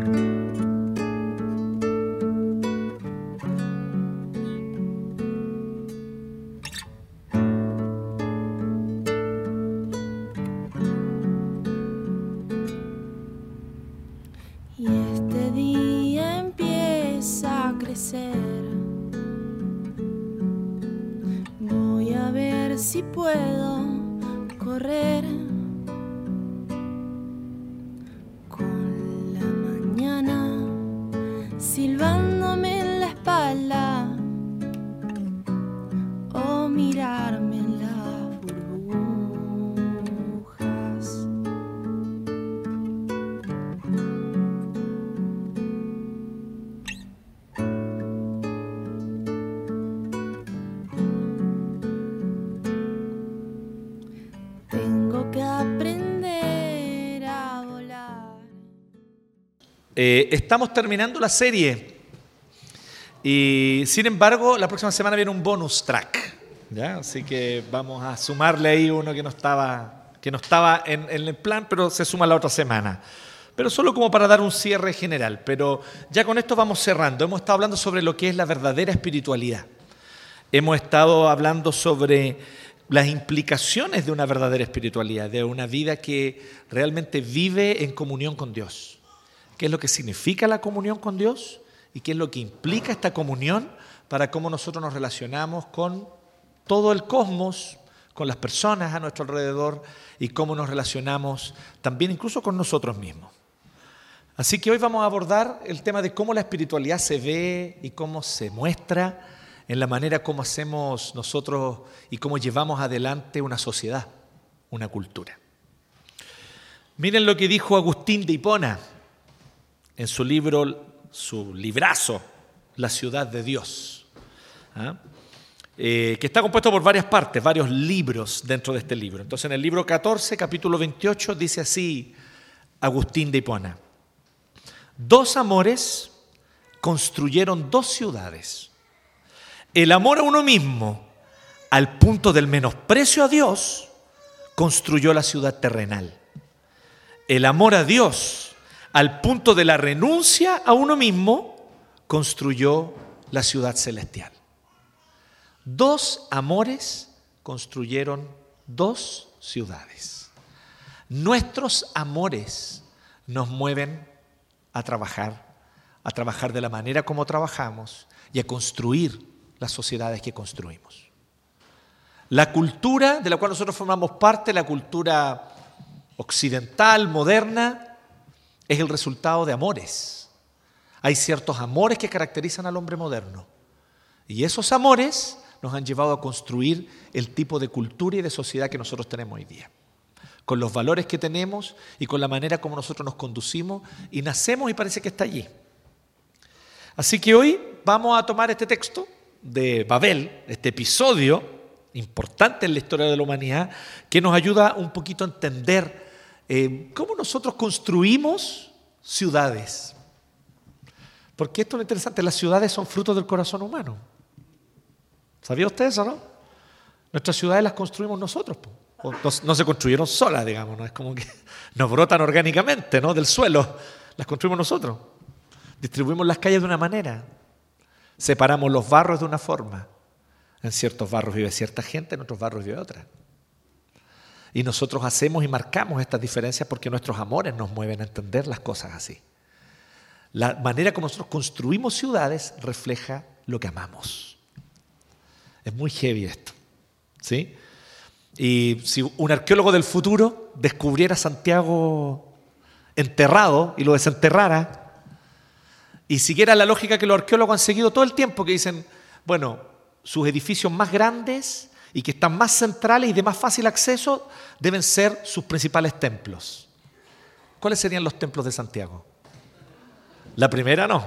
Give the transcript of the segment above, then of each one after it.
Y Eh, estamos terminando la serie y sin embargo la próxima semana viene un bonus track, ¿ya? así que vamos a sumarle ahí uno que no estaba, que no estaba en, en el plan, pero se suma la otra semana. Pero solo como para dar un cierre general, pero ya con esto vamos cerrando. Hemos estado hablando sobre lo que es la verdadera espiritualidad. Hemos estado hablando sobre las implicaciones de una verdadera espiritualidad, de una vida que realmente vive en comunión con Dios. ¿Qué es lo que significa la comunión con Dios? ¿Y qué es lo que implica esta comunión para cómo nosotros nos relacionamos con todo el cosmos, con las personas a nuestro alrededor y cómo nos relacionamos también incluso con nosotros mismos? Así que hoy vamos a abordar el tema de cómo la espiritualidad se ve y cómo se muestra en la manera como hacemos nosotros y cómo llevamos adelante una sociedad, una cultura. Miren lo que dijo Agustín de Hipona en su libro, su librazo, La ciudad de Dios, ¿ah? Eh, que está compuesto por varias partes, varios libros dentro de este libro. Entonces en el libro 14, capítulo 28, dice así Agustín de Hipona. Dos amores construyeron dos ciudades. El amor a uno mismo, al punto del menosprecio a Dios, construyó la ciudad terrenal. El amor a Dios, al punto de la renuncia a uno mismo, construyó la ciudad celestial. Dos amores construyeron dos ciudades. Nuestros amores nos mueven a trabajar, a trabajar de la manera como trabajamos y a construir las sociedades que construimos. La cultura de la cual nosotros formamos parte, la cultura occidental, moderna, es el resultado de amores. Hay ciertos amores que caracterizan al hombre moderno. Y esos amores nos han llevado a construir el tipo de cultura y de sociedad que nosotros tenemos hoy día. Con los valores que tenemos y con la manera como nosotros nos conducimos y nacemos y parece que está allí. Así que hoy vamos a tomar este texto de Babel, este episodio importante en la historia de la humanidad, que nos ayuda un poquito a entender eh, cómo nosotros construimos ciudades. Porque esto es lo interesante, las ciudades son frutos del corazón humano. ¿Sabía usted eso, no? Nuestras ciudades las construimos nosotros. No, se construyeron solas, digamos, ¿no? es como que nos brotan orgánicamente ¿no? del suelo. Las construimos nosotros. Distribuimos las calles de una manera. Separamos los barrios de una forma. En ciertos barrios vive cierta gente, en otros barrios vive otra. Y nosotros hacemos y marcamos estas diferencias porque nuestros amores nos mueven a entender las cosas así. La manera como nosotros construimos ciudades refleja lo que amamos. Es muy heavy esto. ¿sí? Y si un arqueólogo del futuro descubriera Santiago enterrado y lo desenterrara, y siguiera la lógica que los arqueólogos han seguido todo el tiempo, que dicen, bueno, sus edificios más grandes y que están más centrales y de más fácil acceso deben ser sus principales templos. ¿Cuáles serían los templos de Santiago? La primera no.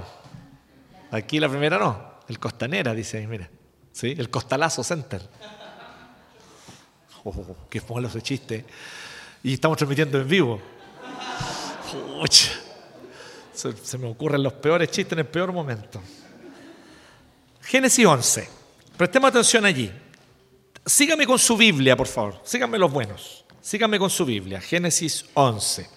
Aquí la primera no. El Costanera, dice ahí, mira. ¿Sí? El Costalazo Center. Oh, qué malo ese chiste. Y estamos transmitiendo en vivo. Pucha. Se, se me ocurren los peores chistes en el peor momento. Génesis 11. Prestemos atención allí. Sígame con su Biblia, por favor. Síganme los buenos. Síganme con su Biblia. Génesis 11.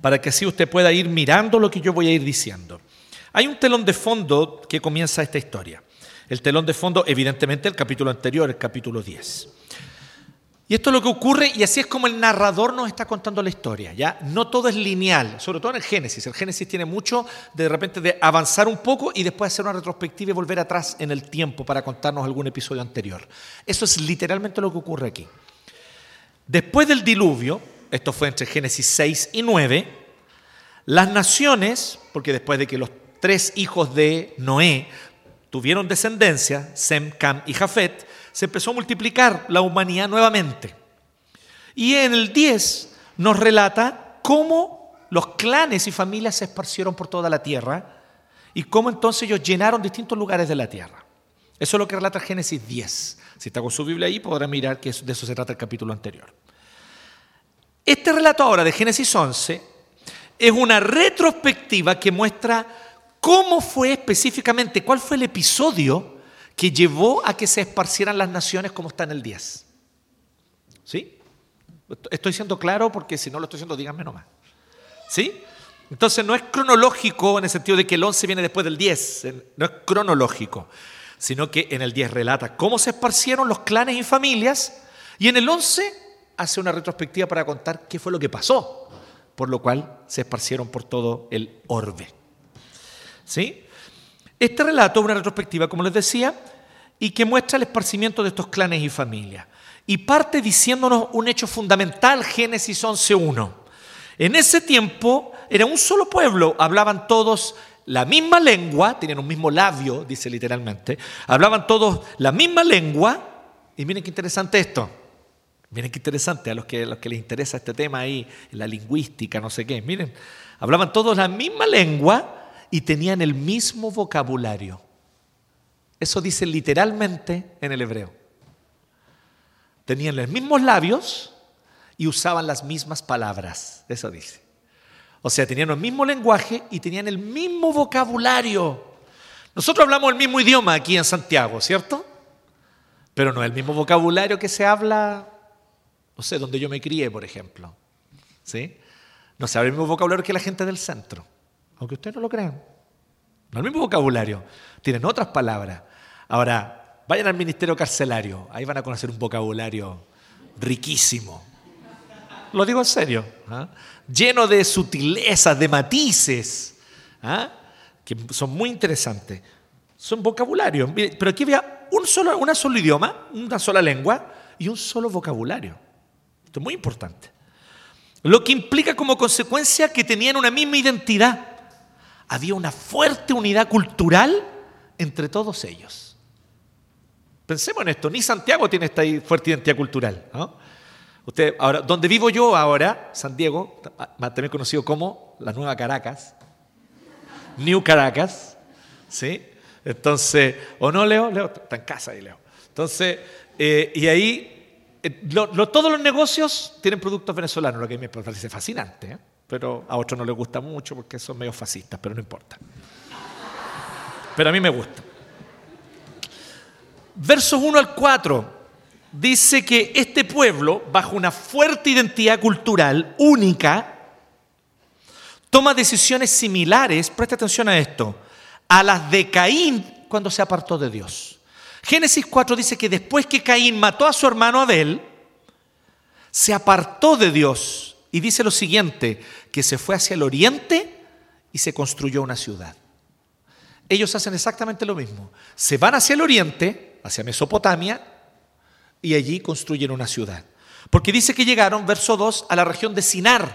Para que así usted pueda ir mirando lo que yo voy a ir diciendo. Hay un telón de fondo que comienza esta historia. El telón de fondo, evidentemente, el capítulo anterior, el capítulo 10. Y esto es lo que ocurre y así es como el narrador nos está contando la historia, ¿ya? No todo es lineal, sobre todo en el Génesis. El Génesis tiene mucho de, de repente de avanzar un poco y después hacer una retrospectiva y volver atrás en el tiempo para contarnos algún episodio anterior. Eso es literalmente lo que ocurre aquí. Después del diluvio, esto fue entre Génesis 6 y 9, las naciones, porque después de que los tres hijos de Noé tuvieron descendencia, Sem, Cam y Jafet, se empezó a multiplicar la humanidad nuevamente. Y en el 10 nos relata cómo los clanes y familias se esparcieron por toda la tierra y cómo entonces ellos llenaron distintos lugares de la tierra. Eso es lo que relata Génesis 10. Si está con su Biblia ahí, podrá mirar que de eso se trata el capítulo anterior. Este relato ahora de Génesis 11 es una retrospectiva que muestra cómo fue específicamente, cuál fue el episodio que llevó a que se esparcieran las naciones como está en el 10. ¿Sí? Estoy siendo claro porque si no lo estoy diciendo, díganme nomás. ¿Sí? Entonces no es cronológico en el sentido de que el 11 viene después del 10, no es cronológico, sino que en el 10 relata cómo se esparcieron los clanes y familias y en el 11 hace una retrospectiva para contar qué fue lo que pasó, por lo cual se esparcieron por todo el orbe. ¿Sí? Este relato es una retrospectiva, como les decía, y que muestra el esparcimiento de estos clanes y familias. Y parte diciéndonos un hecho fundamental, Génesis 11.1. En ese tiempo era un solo pueblo, hablaban todos la misma lengua, tenían un mismo labio, dice literalmente, hablaban todos la misma lengua, y miren qué interesante esto, miren qué interesante a los que, les interesa este tema ahí, la lingüística, no sé qué, miren, hablaban todos la misma lengua, y tenían el mismo vocabulario. Eso dice literalmente en el hebreo. Tenían los mismos labios y usaban las mismas palabras. Eso dice. O sea, tenían el mismo lenguaje y tenían el mismo vocabulario. Nosotros hablamos el mismo idioma aquí en Santiago, ¿cierto? Pero no es el mismo vocabulario que se habla, no sé, donde yo me crié, por ejemplo. ¿Sí? No se habla el mismo vocabulario que la gente del centro aunque ustedes no lo crean. No el mismo vocabulario, tienen otras palabras. Ahora, vayan al ministerio carcelario, ahí van a conocer un vocabulario riquísimo. Lo digo en serio, ¿ah? lleno de sutilezas, de matices, ¿ah? que son muy interesantes. Son vocabularios, pero aquí había un solo, una solo idioma, una sola lengua y un solo vocabulario. Esto es muy importante. Lo que implica como consecuencia que tenían una misma identidad había una fuerte unidad cultural entre todos ellos. Pensemos en esto, ni Santiago tiene esta fuerte identidad cultural. Usted, ahora, donde vivo yo ahora, San Diego, también conocido como la Nueva Caracas, New Caracas, ¿sí? Entonces, ¿o no, Leo? Leo está en casa ahí, Leo. Entonces, eh, y ahí, eh, todos los negocios tienen productos venezolanos, lo que me parece fascinante. ¿eh? Pero a otros no les gusta mucho porque son medio fascistas, pero no importa. Pero a mí me gusta. Versos 1 al 4 dice que este pueblo, bajo una fuerte identidad cultural única, toma decisiones similares, presta atención a esto, a las de Caín cuando se apartó de Dios. Génesis 4 dice que después que Caín mató a su hermano Abel, se apartó de Dios y dice lo siguiente, que se fue hacia el oriente y se construyó una ciudad. Ellos hacen exactamente lo mismo. Se van hacia el oriente, hacia Mesopotamia, y allí construyen una ciudad. Porque dice que llegaron, verso 2, a la región de Sinar,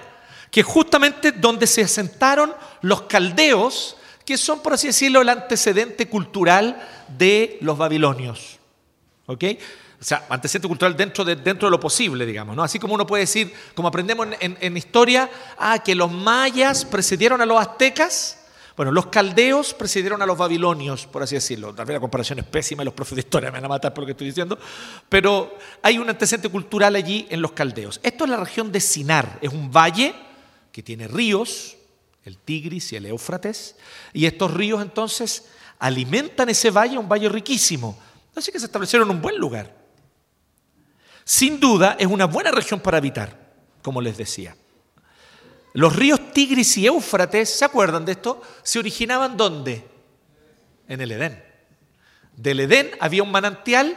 que es justamente donde se asentaron los caldeos, que son, por así decirlo, el antecedente cultural de los babilonios. ¿Ok? O sea, antecedente cultural dentro de, dentro de lo posible, digamos, ¿no? Así como uno puede decir, como aprendemos en, historia, ah, que los mayas precedieron a los aztecas, bueno, los caldeos precedieron a los babilonios, por así decirlo. Tal vez la comparación es pésima y los profes de historia me van a matar por lo que estoy diciendo, pero hay un antecedente cultural allí en los caldeos. Esto es la región de Sinar, es un valle que tiene ríos, el Tigris y el Éufrates, y estos ríos entonces alimentan ese valle, un valle riquísimo. Así que se establecieron en un buen lugar. Sin duda es una buena región para habitar, como les decía. Los ríos Tigris y Éufrates, ¿se acuerdan de esto? Se originaban ¿dónde? En el Edén. Del Edén había un manantial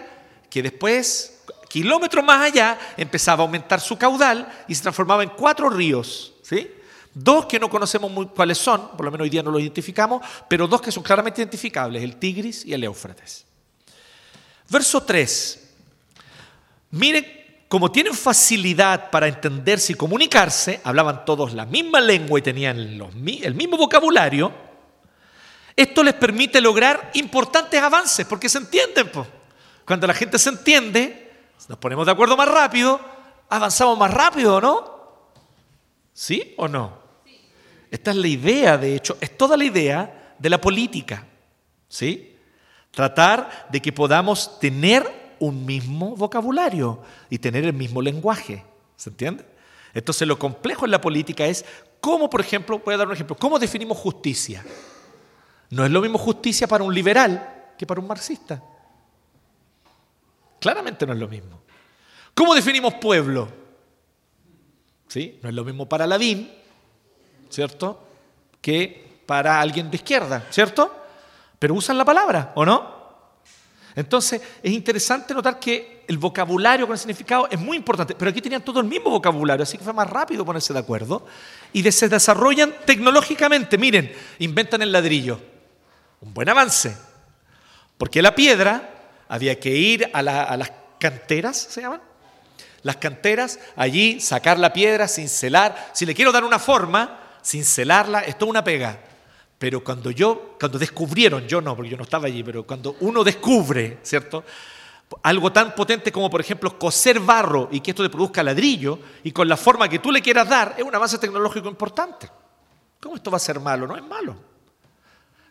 que después, kilómetros más allá, empezaba a aumentar su caudal y se transformaba en cuatro ríos. ¿sí? Dos que no conocemos muy cuáles son, por lo menos hoy día no los identificamos, pero dos que son claramente identificables, el Tigris y el Éufrates. Verso 3. Miren, como tienen facilidad para entenderse y comunicarse, hablaban todos la misma lengua y tenían el mismo vocabulario, esto les permite lograr importantes avances, porque se entienden. Cuando la gente se entiende, nos ponemos de acuerdo más rápido, avanzamos más rápido, ¿no? ¿Sí o no? Esta es la idea, de hecho, es toda la idea de la política. ¿Sí? Tratar de que podamos tener un mismo vocabulario y tener el mismo lenguaje. ¿Se entiende? Entonces lo complejo en la política es cómo, por ejemplo, voy a dar un ejemplo, ¿cómo definimos justicia? No es lo mismo justicia para un liberal que para un marxista. Claramente no es lo mismo. ¿Cómo definimos pueblo? ¿Sí? No es lo mismo para Lavín, ¿cierto? Que para alguien de izquierda, ¿cierto? Pero usan la palabra, ¿o no? Entonces, es interesante notar que el vocabulario con el significado es muy importante, pero aquí tenían todo el mismo vocabulario, así que fue más rápido ponerse de acuerdo y se desarrollan tecnológicamente. Miren, inventan el ladrillo, un buen avance, porque la piedra había que ir a, las canteras, ¿se llaman? Las canteras, allí sacar la piedra, cincelar. Si le quiero dar una forma, cincelarla, es toda una pega. Pero cuando yo, cuando descubrieron, yo no, porque yo no estaba allí, pero cuando uno descubre, ¿cierto? Algo tan potente como, por ejemplo, coser barro y que esto te produzca ladrillo y con la forma que tú le quieras dar, es un avance tecnológico importante. ¿Cómo esto va a ser malo? No es malo.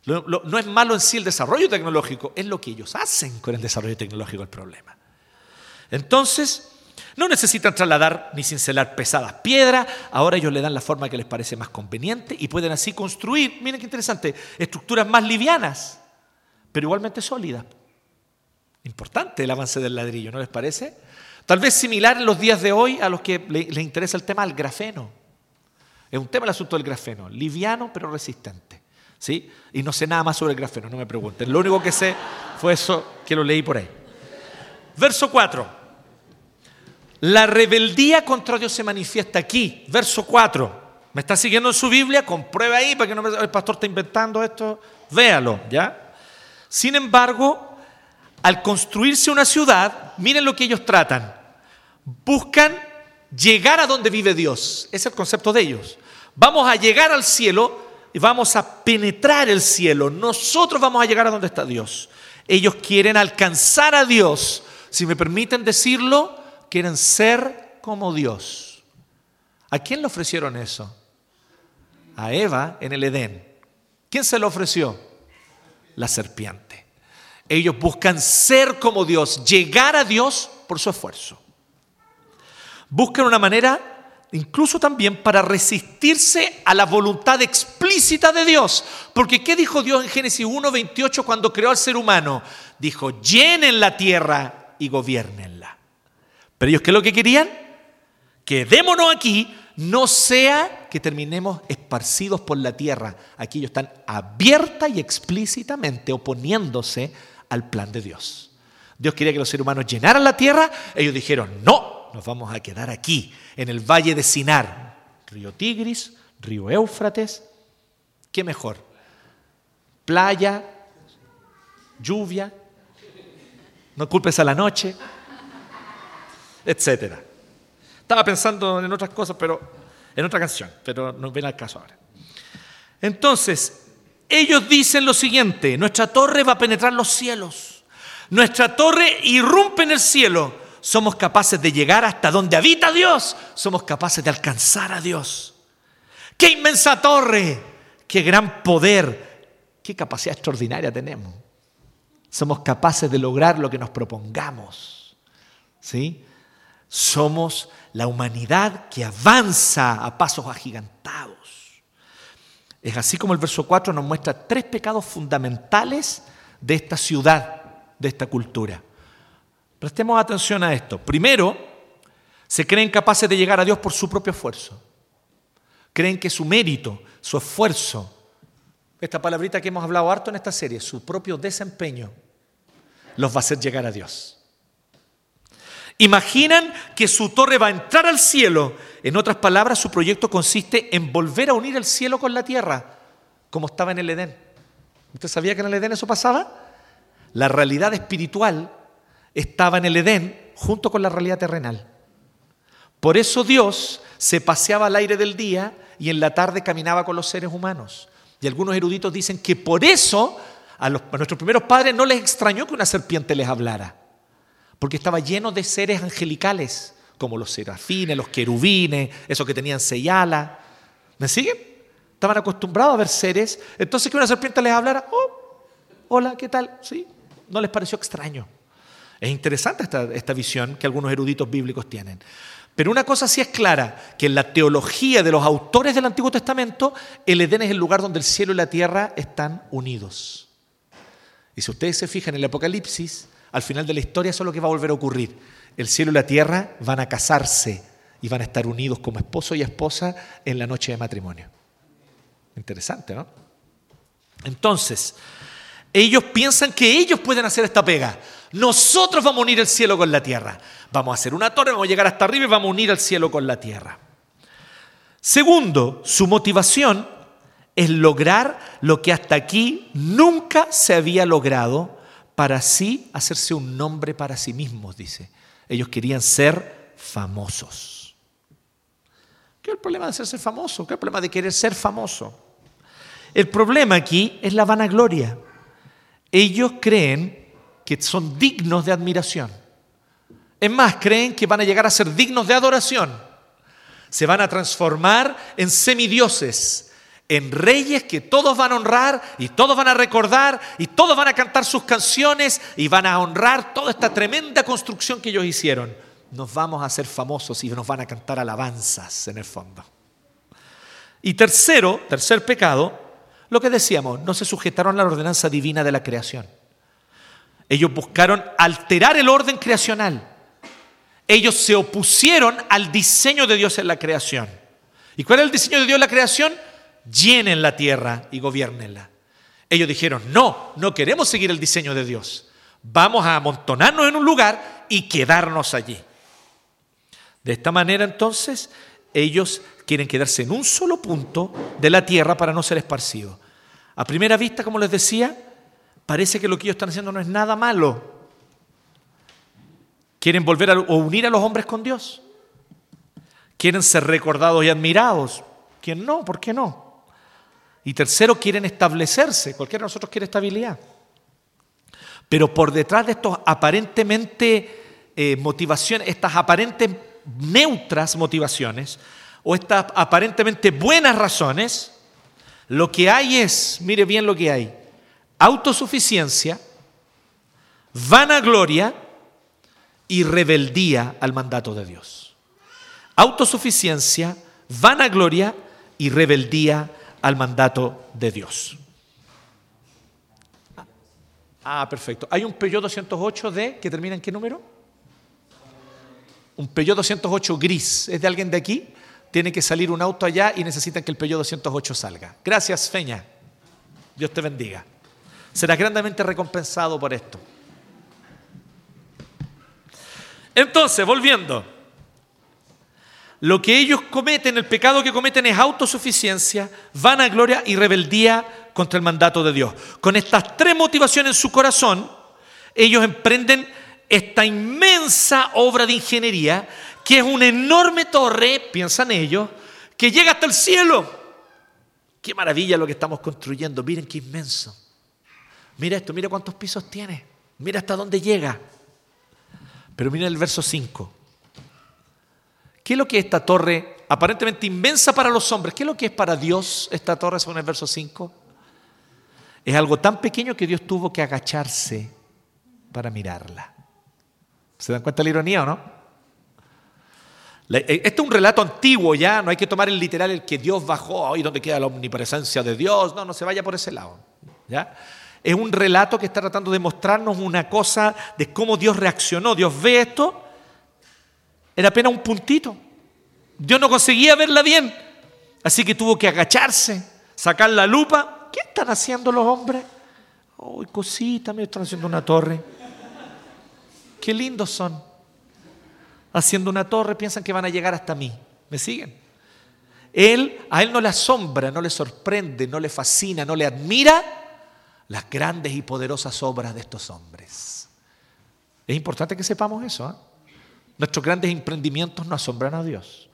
no es malo en sí el desarrollo tecnológico, es lo que ellos hacen con el desarrollo tecnológico el problema. Entonces, no necesitan trasladar ni cincelar pesadas piedras, ahora ellos le dan la forma que les parece más conveniente y pueden así construir, miren qué interesante, estructuras más livianas, pero igualmente sólidas. Importante el avance del ladrillo, ¿no les parece? Tal vez similar en los días de hoy a los que les interesa el tema del grafeno. Es un tema el asunto del grafeno, liviano pero resistente. ¿sí? Y no sé nada más sobre el grafeno, no me pregunten. Lo único que sé fue eso que lo leí por ahí. Verso 4. La rebeldía contra Dios se manifiesta aquí, verso 4. ¿Me está siguiendo en su Biblia? Compruebe ahí para que no me, el pastor está inventando esto. Véalo, ¿ya? Sin embargo, al construirse una ciudad, miren lo que ellos tratan. Buscan llegar a donde vive Dios. Es el concepto de ellos. Vamos a llegar al cielo y vamos a penetrar el cielo. Nosotros vamos a llegar a donde está Dios. Ellos quieren alcanzar a Dios. Si me permiten decirlo, quieren ser como Dios. ¿A quién le ofrecieron eso? A Eva en el Edén. ¿Quién se lo ofreció? La serpiente. Ellos buscan ser como Dios, llegar a Dios por su esfuerzo. Buscan una manera incluso también para resistirse a la voluntad explícita de Dios. Porque ¿qué dijo Dios en Génesis 1.28 cuando creó al ser humano? Dijo, llenen la tierra y gobiernenla. Pero ellos, ¿qué es lo que querían? Quedémonos aquí, no sea que terminemos esparcidos por la tierra. Aquí ellos están abierta y explícitamente oponiéndose al plan de Dios. Dios quería que los seres humanos llenaran la tierra, ellos dijeron, no, nos vamos a quedar aquí, en el valle de Sinar, río Tigris, río Éufrates, ¿qué mejor? Playa, lluvia, no culpes a la noche etcétera. Estaba pensando en otras cosas, pero en otra canción, pero no ven al caso ahora. Entonces, ellos dicen lo siguiente, nuestra torre va a penetrar los cielos, nuestra torre irrumpe en el cielo, somos capaces de llegar hasta donde habita Dios, somos capaces de alcanzar a Dios. ¡Qué inmensa torre! ¡Qué gran poder! ¡Qué capacidad extraordinaria tenemos! Somos capaces de lograr lo que nos propongamos. ¿Sí? Somos la humanidad que avanza a pasos agigantados. Es así como el verso 4 nos muestra tres pecados fundamentales de esta ciudad, de esta cultura. Prestemos atención a esto. Primero, se creen capaces de llegar a Dios por su propio esfuerzo. Creen que su mérito, su esfuerzo, esta palabrita que hemos hablado harto en esta serie, su propio desempeño, los va a hacer llegar a Dios. Imaginan que su torre va a entrar al cielo. En otras palabras, su proyecto consiste en volver a unir el cielo con la tierra, como estaba en el Edén. ¿Usted sabía que en el Edén eso pasaba? La realidad espiritual estaba en el Edén junto con la realidad terrenal. Por eso Dios se paseaba al aire del día y en la tarde caminaba con los seres humanos. Y algunos eruditos dicen que por eso a, nuestros primeros padres no les extrañó que una serpiente les hablara, porque estaba lleno de seres angelicales, como los serafines, los querubines, esos que tenían seis. ¿Me siguen? Estaban acostumbrados a ver seres, entonces que una serpiente les hablara, oh, hola, ¿qué tal? Sí, no les pareció extraño. Es interesante esta, esta visión que algunos eruditos bíblicos tienen. Pero una cosa sí es clara, que en la teología de los autores del Antiguo Testamento, el Edén es el lugar donde el cielo y la tierra están unidos. Y si ustedes se fijan en el Apocalipsis, al final de la historia eso es lo que va a volver a ocurrir. El cielo y la tierra van a casarse y van a estar unidos como esposo y esposa en la noche de matrimonio. Interesante, ¿no? Entonces, ellos piensan que ellos pueden hacer esta pega. Nosotros vamos a unir el cielo con la tierra. Vamos a hacer una torre, vamos a llegar hasta arriba y vamos a unir el cielo con la tierra. Segundo, su motivación es lograr lo que hasta aquí nunca se había logrado para así hacerse un nombre para sí mismos, dice. Ellos querían ser famosos. ¿Qué es el problema de hacerse famoso? ¿Qué es el problema de querer ser famoso? El problema aquí es la vanagloria. Ellos creen que son dignos de admiración. Es más, creen que van a llegar a ser dignos de adoración. Se van a transformar en semidioses, en reyes que todos van a honrar y todos van a recordar y todos van a cantar sus canciones y van a honrar toda esta tremenda construcción que ellos hicieron. Nos vamos a hacer famosos y nos van a cantar alabanzas en el fondo. Y tercero, tercer pecado, lo que decíamos, no se sujetaron a la ordenanza divina de la creación. Ellos buscaron alterar el orden creacional. Ellos se opusieron al diseño de Dios en la creación. ¿Y cuál es el diseño de Dios en la creación? Llenen la tierra y gobiernenla. Ellos dijeron, no, no queremos seguir el diseño de Dios. Vamos a amontonarnos en un lugar y quedarnos allí. De esta manera entonces ellos quieren quedarse en un solo punto de la tierra para no ser esparcidos. A primera vista, como les decía, parece que lo que ellos están haciendo no es nada malo. Quieren volver o unir a los hombres con Dios. Quieren ser recordados y admirados. ¿Quién no? ¿Por qué no? Y tercero, quieren establecerse. Cualquiera de nosotros quiere estabilidad. Pero por detrás de estos aparentemente eh, motivaciones, estas aparentes neutras motivaciones, o estas aparentemente buenas razones, lo que hay es, mire bien lo que hay, autosuficiencia, vanagloria y rebeldía al mandato de Dios. Autosuficiencia, vanagloria y rebeldía al mandato de Dios. Ah, perfecto. Hay un Peugeot 208D que termina en qué número? Un Peugeot 208 gris. ¿Es de alguien de aquí? Tiene que salir un auto allá y necesitan que el Peugeot 208 salga. Gracias, Feña. Dios te bendiga serás grandemente recompensado por esto. Entonces, volviendo, lo que ellos cometen, el pecado que cometen es autosuficiencia, vanagloria y rebeldía contra el mandato de Dios. Con estas tres motivaciones en su corazón, ellos emprenden esta inmensa obra de ingeniería, que es una enorme torre, piensan ellos, que llega hasta el cielo. Qué maravilla lo que estamos construyendo, miren qué inmenso. Mira esto, mira cuántos pisos tiene, mira hasta dónde llega. Pero mira el verso 5. ¿Qué es lo que es esta torre aparentemente inmensa para los hombres? ¿Qué es lo que es para Dios esta torre según el verso 5? Es algo tan pequeño que Dios tuvo que agacharse para mirarla. ¿Se dan cuenta de la ironía o no? Este es un relato antiguo ya, no hay que tomar el literal el que Dios bajó, ahí donde queda la omnipresencia de Dios, no, no se vaya por ese lado. ¿ya? Es un relato que está tratando de mostrarnos una cosa de cómo Dios reaccionó. Dios ve esto, era apenas un puntito. Dios no conseguía verla bien. Así que tuvo que agacharse, sacar la lupa. ¿Qué están haciendo los hombres? Uy, cosita, me están haciendo una torre. Qué lindos son. Haciendo una torre piensan que van a llegar hasta mí. ¿Me siguen? Él, a él no le asombra, no le sorprende, no le fascina, no le admira las grandes y poderosas obras de estos hombres. Es importante que sepamos eso. ¿eh? Nuestros grandes emprendimientos no asombran a Dios.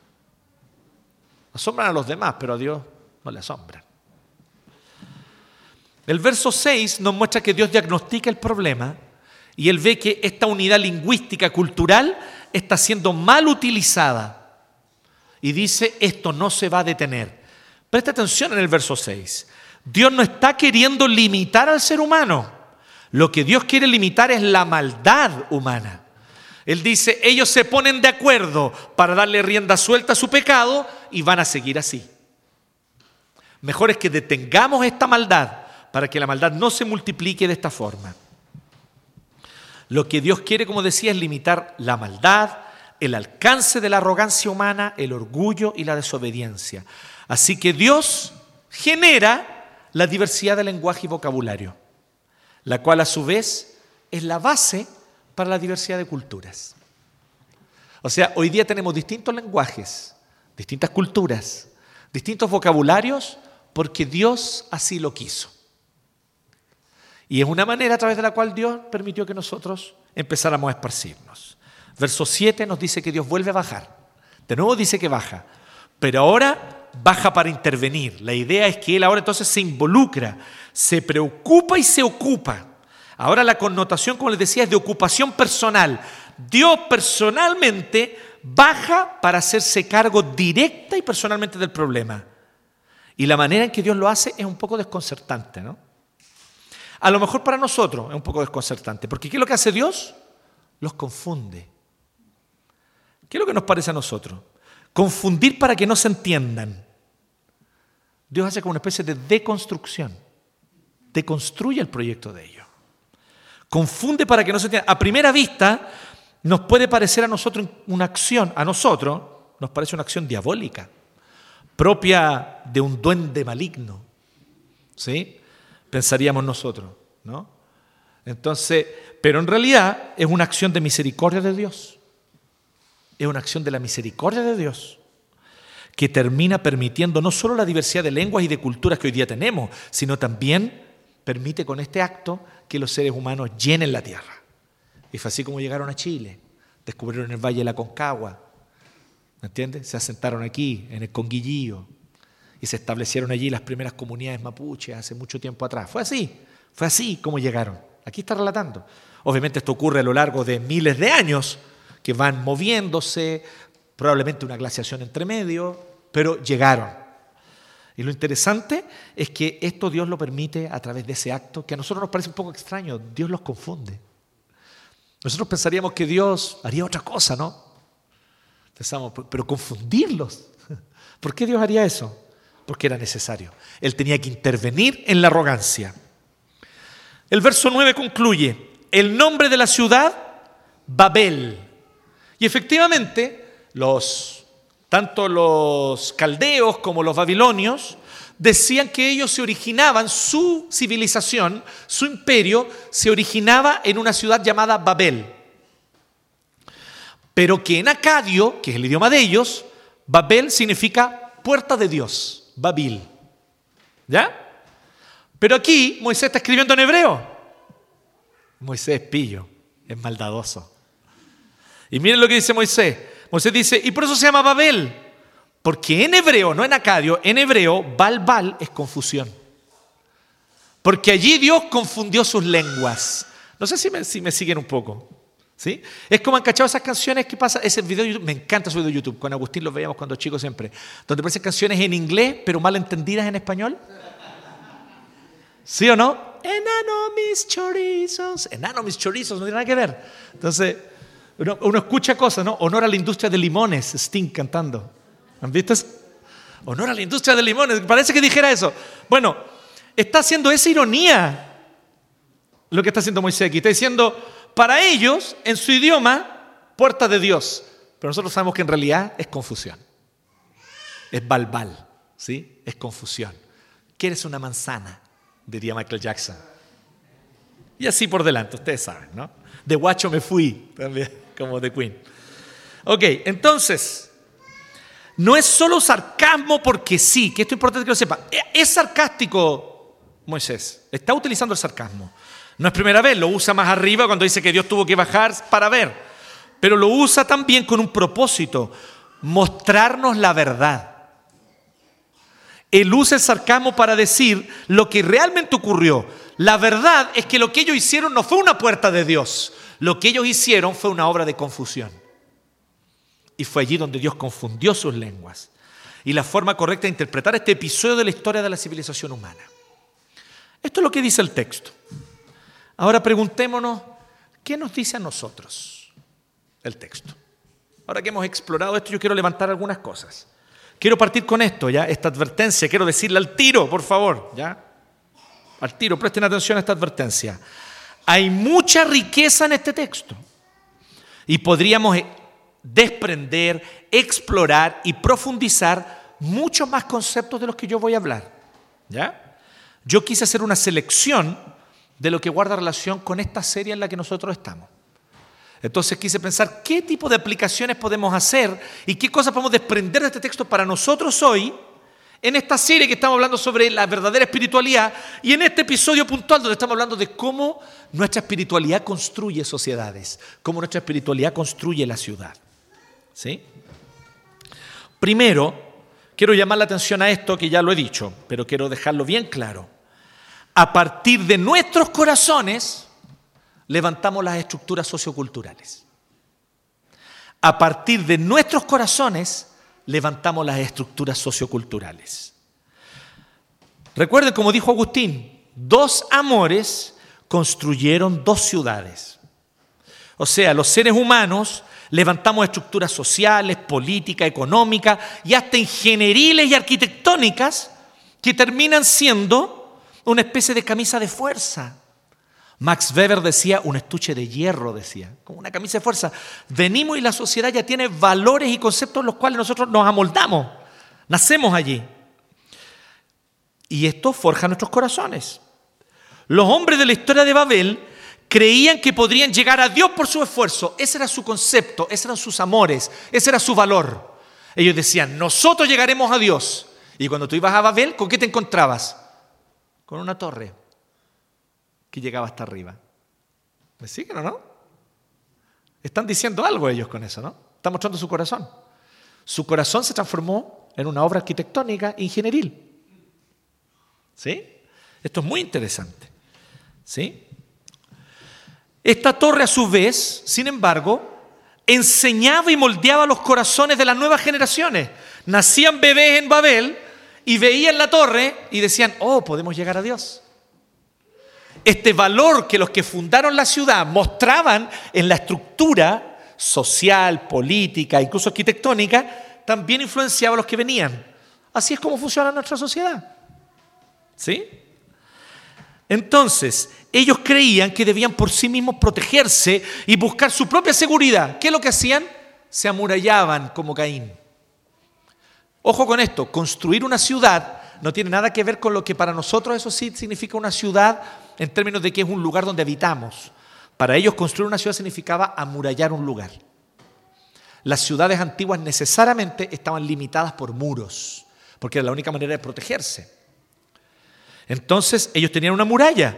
Asombran a los demás, pero a Dios no le asombran. El verso 6 nos muestra que Dios diagnostica el problema y él ve que esta unidad lingüística cultural está siendo mal utilizada. Y dice, esto no se va a detener. Presta atención en el verso 6. Dios no está queriendo limitar al ser humano. Lo que Dios quiere limitar es la maldad humana. Él dice, ellos se ponen de acuerdo para darle rienda suelta a su pecado y van a seguir así. Mejor es que detengamos esta maldad para que la maldad no se multiplique de esta forma. Lo que Dios quiere, como decía, es limitar la maldad, el alcance de la arrogancia humana, el orgullo y la desobediencia. Así que Dios genera la diversidad de lenguaje y vocabulario, la cual a su vez es la base para la diversidad de culturas. O sea, hoy día tenemos distintos lenguajes, distintas culturas, distintos vocabularios, porque Dios así lo quiso. Y es una manera a través de la cual Dios permitió que nosotros empezáramos a esparcirnos. Verso 7 nos dice que Dios vuelve a bajar. De nuevo dice que baja, pero ahora baja para intervenir. La idea es que Él ahora entonces se involucra, se preocupa y se ocupa Ahora la connotación, como les decía, es de ocupación personal. Dios personalmente baja para hacerse cargo directa y personalmente del problema. Y la manera en que Dios lo hace es un poco desconcertante, ¿no? A lo mejor para nosotros es un poco desconcertante, porque ¿qué es lo que hace Dios? Los confunde. ¿Qué es lo que nos parece a nosotros? Confundir para que no se entiendan. Dios hace como una especie de deconstrucción, deconstruye el proyecto de ellos. Confunde para que no se entienda. A primera vista nos puede parecer a nosotros una acción, a nosotros nos parece una acción diabólica, propia de un duende maligno. ¿Sí? Pensaríamos nosotros, ¿no? Entonces, pero en realidad es una acción de misericordia de Dios. Es una acción de la misericordia de Dios que termina permitiendo no solo la diversidad de lenguas y de culturas que hoy día tenemos, sino también permite con este acto que los seres humanos llenen la tierra. Y fue así como llegaron a Chile, descubrieron el Valle de la Concagua, ¿me entiendes? Se asentaron aquí, en el Conguillío, y se establecieron allí las primeras comunidades mapuches hace mucho tiempo atrás. Fue así, fue así como llegaron. Aquí está relatando. Obviamente esto ocurre a lo largo de miles de años, que van moviéndose, probablemente una glaciación entre medio, pero llegaron. Y lo interesante es que esto Dios lo permite a través de ese acto, que a nosotros nos parece un poco extraño, Dios los confunde. Nosotros pensaríamos que Dios haría otra cosa, ¿no? Pensamos, pero confundirlos. ¿Por qué Dios haría eso? Porque era necesario. Él tenía que intervenir en la arrogancia. El verso 9 concluye, el nombre de la ciudad, Babel. Y efectivamente, los tanto los caldeos como los babilonios decían que ellos se originaban, su civilización, su imperio, se originaba en una ciudad llamada Babel. Pero que en acadio, que es el idioma de ellos, Babel significa puerta de Dios, Babil. ¿Ya? Pero aquí Moisés está escribiendo en hebreo. Moisés es pillo, es maldadoso. Y miren lo que dice Moisés. Moisés dice, y por eso se llama Babel, porque en hebreo, no en acadio, en hebreo, Balbal es confusión. Porque allí Dios confundió sus lenguas. No sé si me, si me siguen un poco. ¿Sí? Es como han cachado esas canciones que pasa, ese video de YouTube, me encanta su video de YouTube, con Agustín los veíamos cuando chicos siempre, donde aparecen canciones en inglés, pero mal entendidas en español. ¿Sí o no? Enano mis chorizos. Enano mis chorizos, no tiene nada que ver. Entonces, uno, escucha cosas, ¿no? Honor a la industria de limones, Sting cantando. ¿Han visto eso? Honor a la industria de limones. Parece que dijera eso. Bueno, está haciendo esa ironía lo que está haciendo Moisés aquí. Está diciendo, para ellos, en su idioma, puerta de Dios. Pero nosotros sabemos que en realidad es confusión. Es balbal. ¿sí? Es confusión. ¿Quieres una manzana? Diría Michael Jackson. Y así por delante, ustedes saben, ¿no? De guacho me fui, también, como de Queen. Ok, entonces, no es solo sarcasmo porque sí, que esto es importante que lo sepa. Es sarcástico Moisés, está utilizando el sarcasmo. No es primera vez, lo usa más arriba cuando dice que Dios tuvo que bajar para ver, pero lo usa también con un propósito, mostrarnos la verdad. Él usa el sarcasmo para decir lo que realmente ocurrió. La verdad es que lo que ellos hicieron no fue una puerta de Dios, lo que ellos hicieron fue una obra de confusión. Y fue allí donde Dios confundió sus lenguas. Y la forma correcta de interpretar este episodio de la historia de la civilización humana. Esto es lo que dice el texto. Ahora preguntémonos, ¿qué nos dice a nosotros el texto? Ahora que hemos explorado esto, yo quiero levantar algunas cosas. Quiero partir con esto, ¿ya? Esta advertencia, quiero decirle al tiro, por favor, ¿ya? Al tiro, presten atención a esta advertencia. Hay mucha riqueza en este texto. Y podríamos desprender, explorar y profundizar muchos más conceptos de los que yo voy a hablar. ¿Ya? Yo quise hacer una selección de lo que guarda relación con esta serie en la que nosotros estamos. Entonces quise pensar qué tipo de aplicaciones podemos hacer y qué cosas podemos desprender de este texto para nosotros hoy en esta serie que estamos hablando sobre la verdadera espiritualidad y en este episodio puntual donde estamos hablando de cómo nuestra espiritualidad construye sociedades, cómo nuestra espiritualidad construye la ciudad. ¿Sí? Primero, quiero llamar la atención a esto que ya lo he dicho, pero quiero dejarlo bien claro. A partir de nuestros corazones levantamos las estructuras socioculturales. A partir de nuestros corazones levantamos las estructuras socioculturales. Recuerden, como dijo Agustín, dos amores construyeron dos ciudades. O sea, los seres humanos levantamos estructuras sociales, políticas, económicas y hasta ingenieriles y arquitectónicas que terminan siendo una especie de camisa de fuerza. Max Weber decía un estuche de hierro, decía, como una camisa de fuerza. Venimos y la sociedad ya tiene valores y conceptos los cuales nosotros nos amoldamos, nacemos allí. Y esto forja nuestros corazones. Los hombres de la historia de Babel creían que podrían llegar a Dios por su esfuerzo. Ese era su concepto, esos eran sus amores, ese era su valor. Ellos decían, nosotros llegaremos a Dios. Y cuando tú ibas a Babel, ¿con qué te encontrabas? Con una torre que llegaba hasta arriba. ¿Me siguen o no? Están diciendo algo ellos con eso, ¿no? Están mostrando su corazón. Su corazón se transformó en una obra arquitectónica ingenieril. ¿Sí? Esto es muy interesante. ¿Sí? Esta torre a su vez, sin embargo, enseñaba y moldeaba los corazones de las nuevas generaciones. Nacían bebés en Babel y veían la torre y decían, oh, podemos llegar a Dios. Este valor que los que fundaron la ciudad mostraban en la estructura social, política, incluso arquitectónica, también influenciaba a los que venían. Así es como funciona nuestra sociedad. ¿Sí? Entonces, ellos creían que debían por sí mismos protegerse y buscar su propia seguridad. ¿Qué es lo que hacían? Se amurallaban como Caín. Ojo con esto, construir una ciudad no tiene nada que ver con lo que para nosotros eso sí significa una ciudad en términos de que es un lugar donde habitamos. Para ellos construir una ciudad significaba amurallar un lugar. Las ciudades antiguas necesariamente estaban limitadas por muros, porque era la única manera de protegerse. Entonces ellos tenían una muralla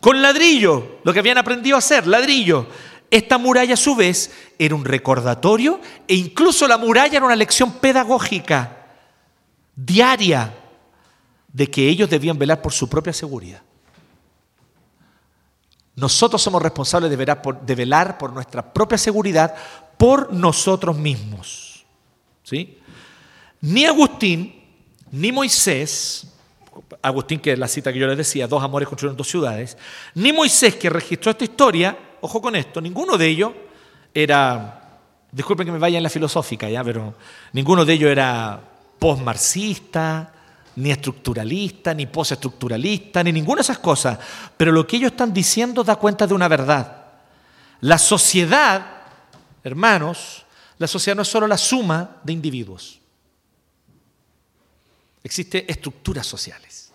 con ladrillo, lo que habían aprendido a hacer, ladrillo. Esta muralla a su vez era un recordatorio e incluso la muralla era una lección pedagógica diaria de que ellos debían velar por su propia seguridad. Nosotros somos responsables de velar, por, nuestra propia seguridad por nosotros mismos. ¿Sí? Ni Agustín, ni Moisés, Agustín, que es la cita que yo les decía, dos amores construyeron dos ciudades, ni Moisés, que registró esta historia, ojo con esto, ninguno de ellos era, disculpen que me vaya en la filosófica, ¿ya? pero ninguno de ellos era postmarxista, ni estructuralista, ni postestructuralista, ni ninguna de esas cosas. Pero lo que ellos están diciendo da cuenta de una verdad. La sociedad, hermanos, la sociedad no es solo la suma de individuos. Existen estructuras sociales.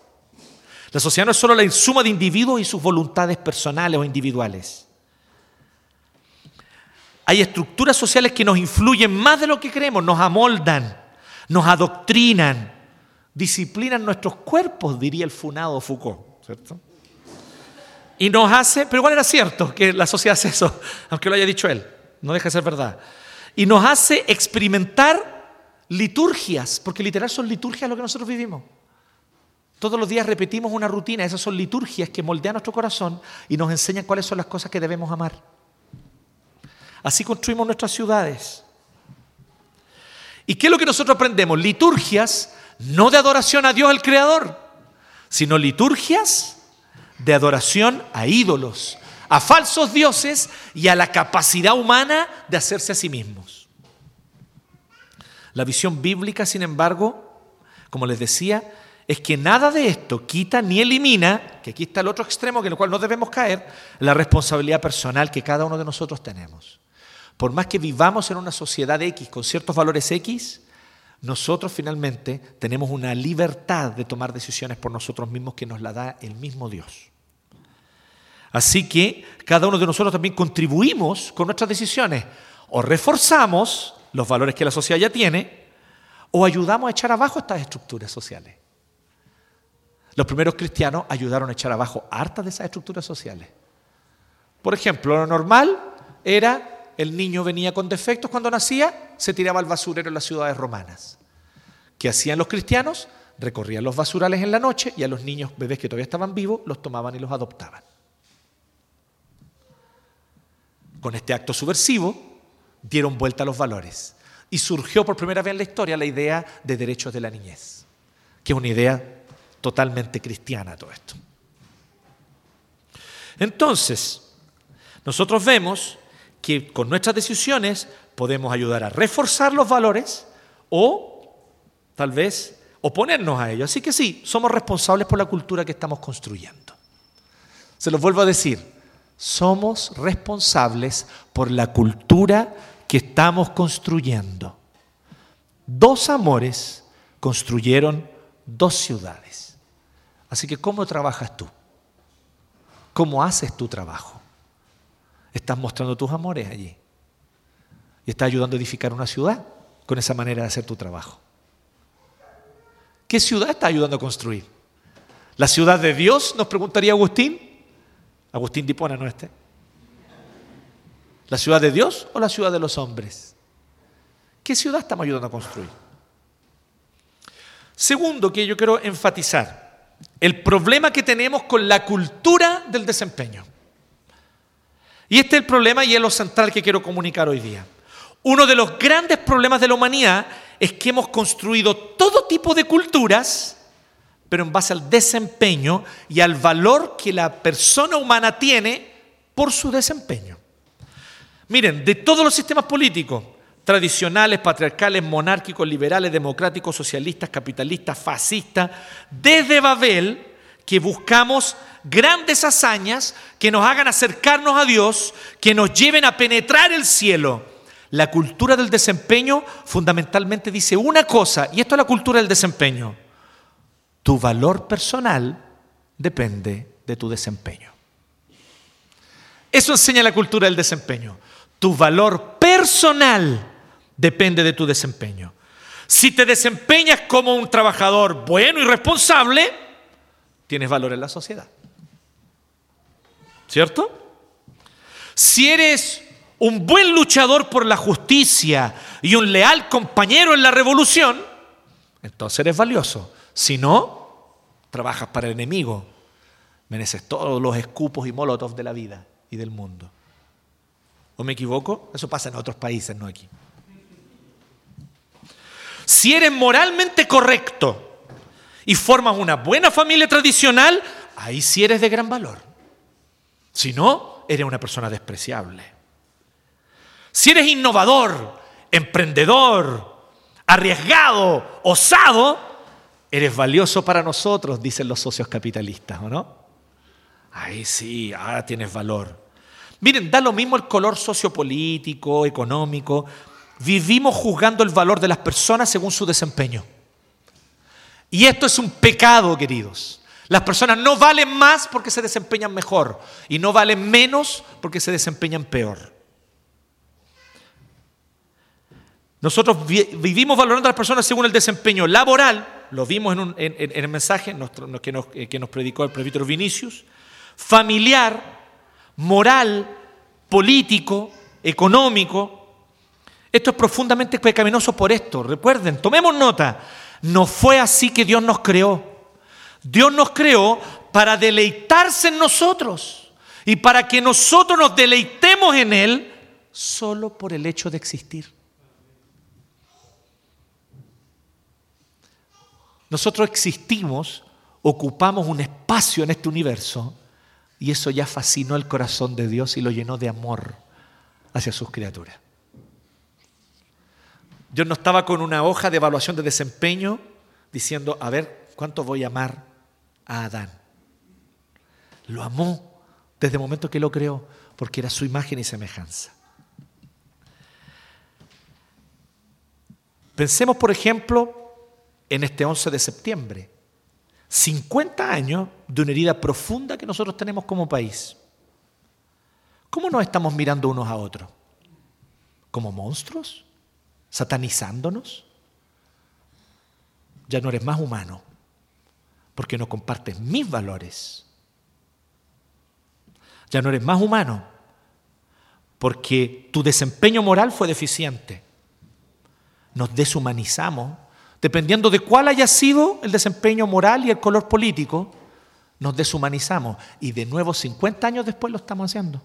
La sociedad no es solo la suma de individuos y sus voluntades personales o individuales. Hay estructuras sociales que nos influyen más de lo que creemos, nos amoldan, nos adoctrinan, disciplinan nuestros cuerpos, diría el funado Foucault, ¿cierto? Y nos hace, pero igual era cierto que la sociedad hace eso, aunque lo haya dicho él, no deja de ser verdad. Y nos hace experimentar liturgias, porque literal son liturgias lo que nosotros vivimos. Todos los días repetimos una rutina, esas son liturgias que moldean nuestro corazón y nos enseñan cuáles son las cosas que debemos amar. Así construimos nuestras ciudades. ¿Y qué es lo que nosotros aprendemos? Liturgias no de adoración a Dios el Creador, sino liturgias de adoración a ídolos, a falsos dioses y a la capacidad humana de hacerse a sí mismos. La visión bíblica, sin embargo, como les decía, es que nada de esto quita ni elimina, que aquí está el otro extremo en el cual no debemos caer, la responsabilidad personal que cada uno de nosotros tenemos. Por más que vivamos en una sociedad X con ciertos valores X, nosotros finalmente tenemos una libertad de tomar decisiones por nosotros mismos que nos la da el mismo Dios. Así que cada uno de nosotros también contribuimos con nuestras decisiones. O reforzamos los valores que la sociedad ya tiene, o ayudamos a echar abajo estas estructuras sociales. Los primeros cristianos ayudaron a echar abajo hartas de esas estructuras sociales. Por ejemplo, lo normal era el niño venía con defectos cuando nacía, se tiraba al basurero en las ciudades romanas. ¿Qué hacían los cristianos? Recorrían los basurales en la noche y a los niños, bebés que todavía estaban vivos, los tomaban y los adoptaban. Con este acto subversivo dieron vuelta a los valores y surgió por primera vez en la historia la idea de derechos de la niñez, que es una idea totalmente cristiana todo esto. Entonces, nosotros vemos que con nuestras decisiones podemos ayudar a reforzar los valores o tal vez oponernos a ellos. Así que sí, somos responsables por la cultura que estamos construyendo. Se los vuelvo a decir, somos responsables por la cultura que estamos construyendo. Dos amores construyeron dos ciudades. Así que ¿cómo trabajas tú? ¿Cómo haces tu trabajo? Estás mostrando tus amores allí. Y estás ayudando a edificar una ciudad con esa manera de hacer tu trabajo. ¿Qué ciudad estás ayudando a construir? ¿La ciudad de Dios? Nos preguntaría Agustín. Agustín Dipona, no este. ¿La ciudad de Dios o la ciudad de los hombres? ¿Qué ciudad estamos ayudando a construir? Segundo que yo quiero enfatizar, el problema que tenemos con la cultura del desempeño. Y este es el problema y es lo central que quiero comunicar hoy día. Uno de los grandes problemas de la humanidad es que hemos construido todo tipo de culturas, pero en base al desempeño y al valor que la persona humana tiene por su desempeño. Miren, de todos los sistemas políticos, tradicionales, patriarcales, monárquicos, liberales, democráticos, socialistas, capitalistas, fascistas, desde Babel, que buscamos grandes hazañas que nos hagan acercarnos a Dios, que nos lleven a penetrar el cielo. La cultura del desempeño fundamentalmente dice una cosa, y esto es la cultura del desempeño. Tu valor personal depende de tu desempeño. Eso enseña la cultura del desempeño. Tu valor personal depende de tu desempeño. Si te desempeñas como un trabajador bueno y responsable, tienes valor en la sociedad. ¿Cierto? Si eres un buen luchador por la justicia y un leal compañero en la revolución, entonces eres valioso. Si no, trabajas para el enemigo. Mereces todos los escupos y molotov de la vida y del mundo. ¿O me equivoco? Eso pasa en otros países, no aquí. Si eres moralmente correcto y formas una buena familia tradicional, ahí sí eres de gran valor. Si no, eres una persona despreciable. Si eres innovador, emprendedor, arriesgado, osado, eres valioso para nosotros, dicen los socios capitalistas, ¿o no? Ahí sí, ahora tienes valor. Miren, da lo mismo el color sociopolítico, económico. Vivimos juzgando el valor de las personas según su desempeño. Y esto es un pecado, queridos. Las personas no valen más porque se desempeñan mejor y no valen menos porque se desempeñan peor. Nosotros vivimos valorando a las personas según el desempeño laboral, lo vimos en, el mensaje que, nos, eh, que nos predicó el presbítero Vinicius, familiar, moral, político, económico. Esto es profundamente pecaminoso por esto. Recuerden, tomemos nota. No fue así que Dios nos creó. Dios nos creó para deleitarse en nosotros y para que nosotros nos deleitemos en Él solo por el hecho de existir. Nosotros existimos, ocupamos un espacio en este universo y eso ya fascinó el corazón de Dios y lo llenó de amor hacia sus criaturas. Dios no estaba con una hoja de evaluación de desempeño diciendo, a ver, ¿cuánto voy a amar a Adán? Lo amó desde el momento que lo creó, porque era su imagen y semejanza. Pensemos, por ejemplo, en este 11 de septiembre. 50 años de una herida profunda que nosotros tenemos como país. ¿Cómo nos estamos mirando unos a otros? ¿Como monstruos? ¿Satanizándonos? Ya no eres más humano porque no compartes mis valores. Ya no eres más humano porque tu desempeño moral fue deficiente. Nos deshumanizamos dependiendo de cuál haya sido el desempeño moral y el color político, nos deshumanizamos. Y de nuevo 50 años después lo estamos haciendo.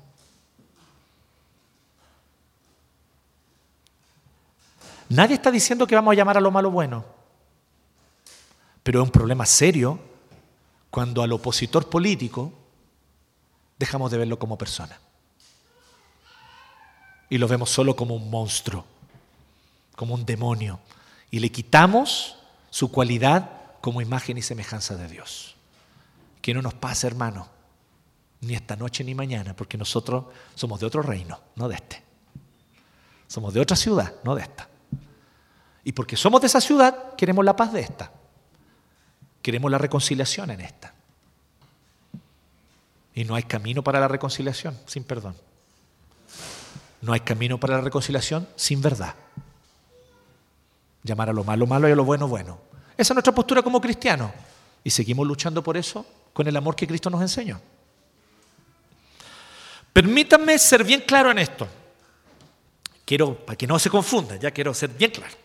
Nadie está diciendo que vamos a llamar a lo malo bueno, pero es un problema serio cuando al opositor político dejamos de verlo como persona. Y lo vemos solo como un monstruo, como un demonio y le quitamos su cualidad como imagen y semejanza de Dios. Que no nos pase, hermano, ni esta noche ni mañana, porque nosotros somos de otro reino, no de este. Somos de otra ciudad, no de esta. Y porque somos de esa ciudad, queremos la paz de esta. Queremos la reconciliación en esta. Y no hay camino para la reconciliación sin perdón. No hay camino para la reconciliación sin verdad. Llamar a lo malo malo y a lo bueno bueno. Esa es nuestra postura como cristianos. Y seguimos luchando por eso con el amor que Cristo nos enseñó. Permítanme ser bien claro en esto. Quiero, para que no se confunda, ya quiero ser bien claro.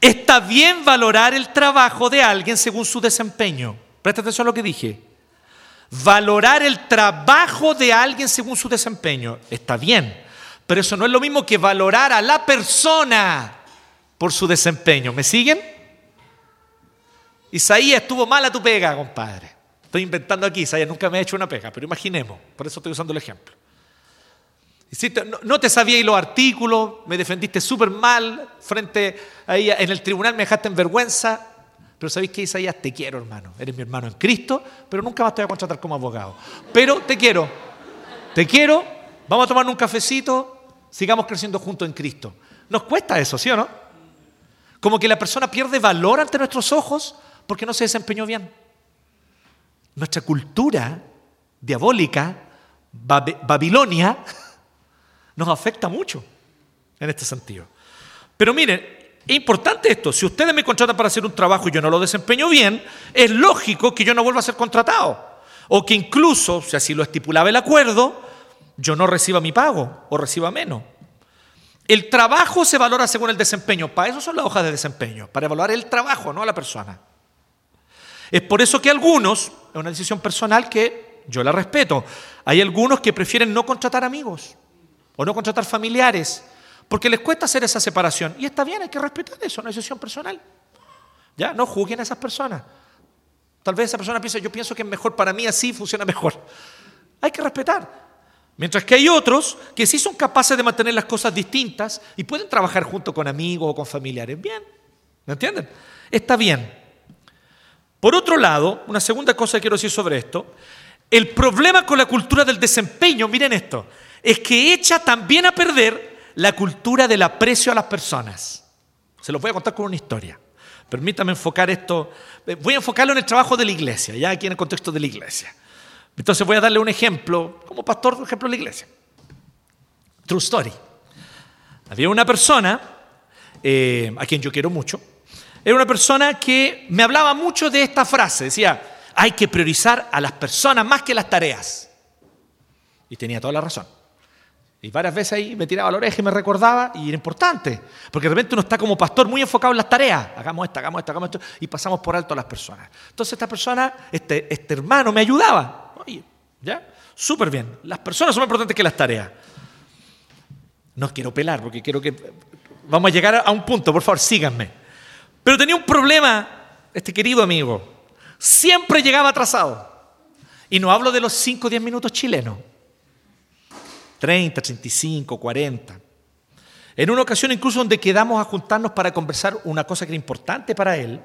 Está bien valorar el trabajo de alguien según su desempeño. Presta atención a lo que dije. Valorar el trabajo de alguien según su desempeño. Está bien. Pero eso no es lo mismo que valorar a la persona por su desempeño. ¿Me siguen? Isaías estuvo mal a tu pega, compadre. Estoy inventando aquí, Isaías nunca me ha hecho una pega, pero imaginemos, por eso estoy usando el ejemplo. No te sabías los artículos, me defendiste súper mal frente ahí en el tribunal, me dejaste en vergüenza. Pero sabéis que Isaías, te quiero, hermano. Eres mi hermano en Cristo, pero nunca más te voy a contratar como abogado. Pero te quiero, te quiero. Vamos a tomar un cafecito, sigamos creciendo juntos en Cristo. Nos cuesta eso, ¿sí o no? Como que la persona pierde valor ante nuestros ojos porque no se desempeñó bien. Nuestra cultura diabólica, Babilonia, nos afecta mucho en este sentido. Pero miren, es importante esto. Si ustedes me contratan para hacer un trabajo y yo no lo desempeño bien, es lógico que yo no vuelva a ser contratado. O que incluso, si así lo estipulaba el acuerdo, yo no reciba mi pago o reciba menos. El trabajo se valora según el desempeño. Para eso son las hojas de desempeño, para evaluar el trabajo, no a la persona. Es por eso que algunos, es una decisión personal que yo la respeto, hay algunos que prefieren no contratar amigos o no contratar familiares, porque les cuesta hacer esa separación. Y está bien, hay que respetar eso, es una decisión personal. Ya, no juzguen a esas personas. Tal vez esa persona piensa, yo pienso que es mejor para mí, así funciona mejor. Hay que respetar. Mientras que hay otros que sí son capaces de mantener las cosas distintas y pueden trabajar junto con amigos o con familiares. Bien, ¿me entienden? Está bien. Por otro lado, una segunda cosa que quiero decir sobre esto, el problema con la cultura del desempeño, miren esto, es que echa también a perder la cultura del aprecio a las personas. Se los voy a contar con una historia. Permítame enfocar esto. eh, Voy a enfocarlo en el trabajo de la iglesia, ya aquí en el contexto de la iglesia. Entonces voy a darle un ejemplo, como pastor, por ejemplo, de la iglesia. True story. Había una persona, eh, a quien yo quiero mucho, era una persona que me hablaba mucho de esta frase. Decía, hay que priorizar a las personas más que las tareas. Y tenía toda la razón. Y varias veces ahí me tiraba la oreja y me recordaba, y era importante, porque de repente uno está como pastor muy enfocado en las tareas, hagamos esto, hagamos esto, hagamos esto, y pasamos por alto a las personas. Entonces esta persona, este, este hermano me ayudaba. Oye, ¿ya? Súper bien. Las personas son más importantes que las tareas. No quiero pelar, porque quiero que... Vamos a llegar a un punto, por favor, síganme. Pero tenía un problema, este querido amigo. Siempre llegaba atrasado. Y no hablo de los 5 o 10 minutos chilenos. 30, 35, 40. En una ocasión incluso donde quedamos a juntarnos para conversar una cosa que era importante para él,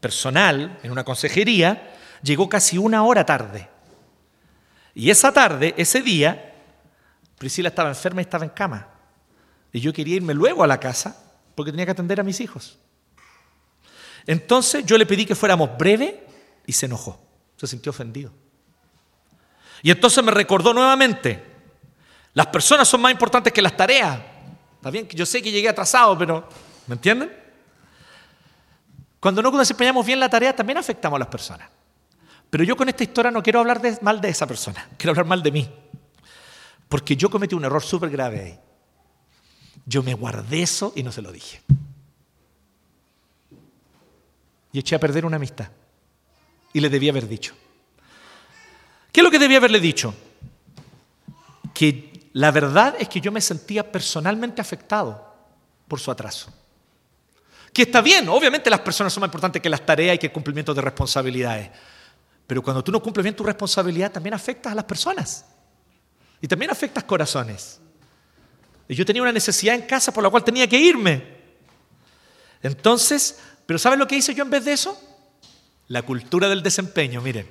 personal, en una consejería, llegó casi una hora tarde. Y esa tarde, ese día, Priscila estaba enferma y estaba en cama. Y yo quería irme luego a la casa porque tenía que atender a mis hijos. Entonces yo le pedí que fuéramos breve y se enojó. Se sintió ofendido. Y entonces me recordó nuevamente, las personas son más importantes que las tareas. Está bien yo sé que llegué atrasado, pero ¿me entienden? Cuando no desempeñamos bien la tarea, también afectamos a las personas. Pero yo con esta historia no quiero hablar mal de esa persona, quiero hablar mal de mí. Porque yo cometí un error súper grave ahí. Yo me guardé eso y no se lo dije. Y eché a perder una amistad. Y le debía haber dicho. ¿Qué es lo que debía haberle dicho? Que la verdad es que yo me sentía personalmente afectado por su atraso. Que está bien, obviamente las personas son más importantes que las tareas y que el cumplimiento de responsabilidades. Pero cuando tú no cumples bien tu responsabilidad, también afectas a las personas. Y también afectas corazones. Y yo tenía una necesidad en casa por la cual tenía que irme. Entonces, ¿pero ¿sabes lo que hice yo en vez de eso? La cultura del desempeño, miren.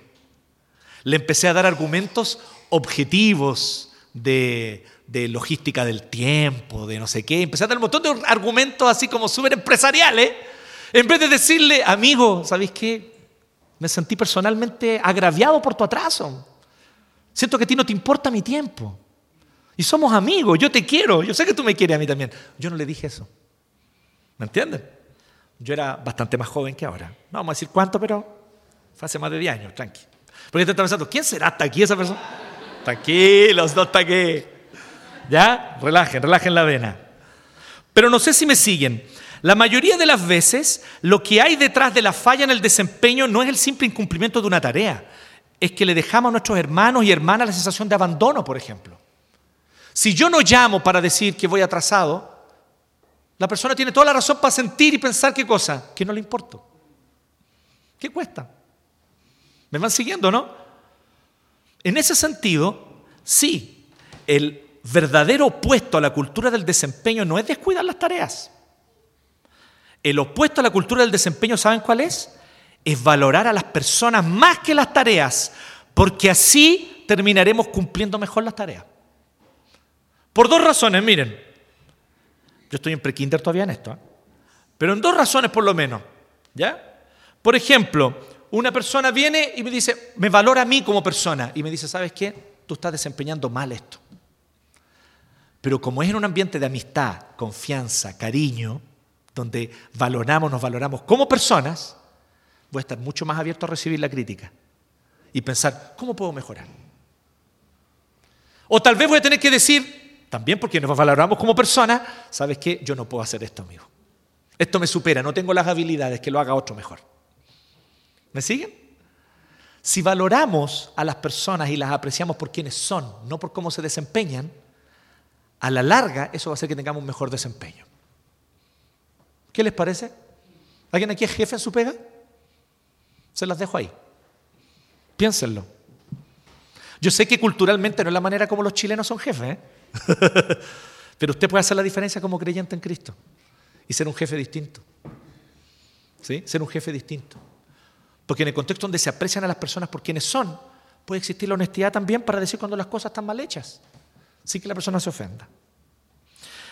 Le empecé a dar argumentos objetivos de, de logística del tiempo, de no sé qué. Empecé a dar un montón de argumentos así como súper empresariales. En vez de decirle, amigo, ¿sabéis qué? Me sentí personalmente agraviado por tu atraso. Siento que a ti no te importa mi tiempo. Y somos amigos, yo te quiero, yo sé que tú me quieres a mí también. Yo no le dije eso. ¿Me entienden? Yo era bastante más joven que ahora. No vamos a decir cuánto, pero hace más de 10 años, tranqui. Porque te estás pensando, ¿quién será hasta aquí esa persona? Tranquilos, no está aquí. ¿Ya? Relajen, relajen la vena. Pero no sé si me siguen. La mayoría de las veces, lo que hay detrás de la falla en el desempeño no es el simple incumplimiento de una tarea, es que le dejamos a nuestros hermanos y hermanas la sensación de abandono, por ejemplo. Si yo no llamo para decir que voy atrasado, la persona tiene toda la razón para sentir y pensar qué cosa, que no le importo. ¿Qué cuesta? ¿Me van siguiendo, no? En ese sentido, sí, el verdadero opuesto a la cultura del desempeño no es descuidar las tareas. El opuesto a la cultura del desempeño, ¿saben cuál es? Es valorar a las personas más que las tareas, porque así terminaremos cumpliendo mejor las tareas. Por dos razones, miren. Yo estoy en prekinder todavía en esto, ¿eh? pero en dos razones por lo menos. ¿Ya? Por ejemplo, una persona viene y me dice, me valora a mí como persona, y me dice, ¿sabes qué? Tú estás desempeñando mal esto. Pero como es en un ambiente de amistad, confianza, cariño, donde valoramos, nos valoramos como personas, voy a estar mucho más abierto a recibir la crítica y pensar, ¿cómo puedo mejorar? O tal vez voy a tener que decir, también porque nos valoramos como personas, ¿sabes qué? Yo no puedo hacer esto, amigo. Esto me supera, no tengo las habilidades, que lo haga otro mejor. ¿Me siguen? Si valoramos a las personas y las apreciamos por quienes son, no por cómo se desempeñan, a la larga eso va a hacer que tengamos un mejor desempeño. ¿Qué les parece? ¿Alguien aquí es jefe en su pega? Se las dejo ahí. Piénsenlo. Yo sé que culturalmente no es la manera como los chilenos son jefes, ¿eh? pero usted puede hacer la diferencia como creyente en Cristo y ser un jefe distinto. ¿Sí? Ser un jefe distinto. Porque en el contexto donde se aprecian a las personas por quienes son, puede existir la honestidad también para decir cuando las cosas están mal hechas, sin que la persona se ofenda.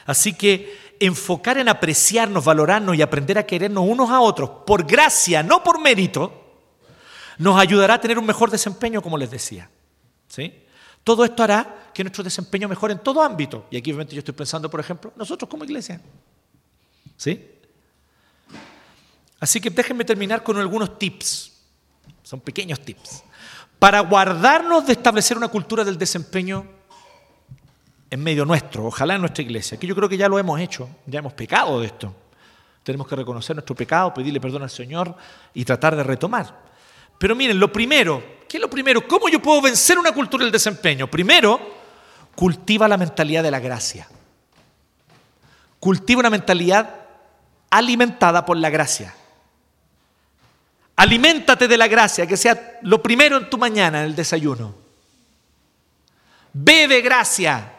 Así que enfocar en apreciarnos, valorarnos y aprender a querernos unos a otros por gracia, no por mérito, nos ayudará a tener un mejor desempeño, como les decía. ¿Sí? Todo esto hará que nuestro desempeño mejore en todo ámbito. Y aquí obviamente yo estoy pensando, por ejemplo, nosotros como iglesia. ¿Sí? Así que déjenme terminar con algunos tips. Son pequeños tips. Para guardarnos de establecer una cultura del desempeño en medio nuestro, ojalá en nuestra iglesia, que yo creo que ya lo hemos hecho, ya hemos pecado de esto. Tenemos que reconocer nuestro pecado, pedirle perdón al Señor y tratar de retomar. Pero miren, lo primero, ¿qué es lo primero? ¿Cómo yo puedo vencer una cultura del desempeño? Primero, cultiva la mentalidad de la gracia. Cultiva una mentalidad alimentada por la gracia. Aliméntate de la gracia, que sea lo primero en tu mañana, en el desayuno. Bebe gracia.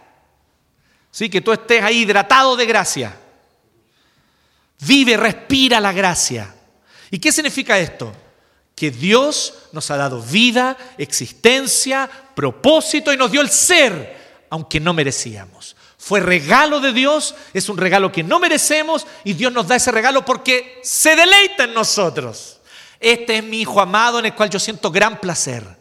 ¿Sí? Que tú estés ahí hidratado de gracia. Vive, respira la gracia. ¿Y qué significa esto? Que Dios nos ha dado vida, existencia, propósito y nos dio el ser, aunque no merecíamos. Fue regalo de Dios, es un regalo que no merecemos y Dios nos da ese regalo porque se deleita en nosotros. Este es mi Hijo amado en el cual yo siento gran placer.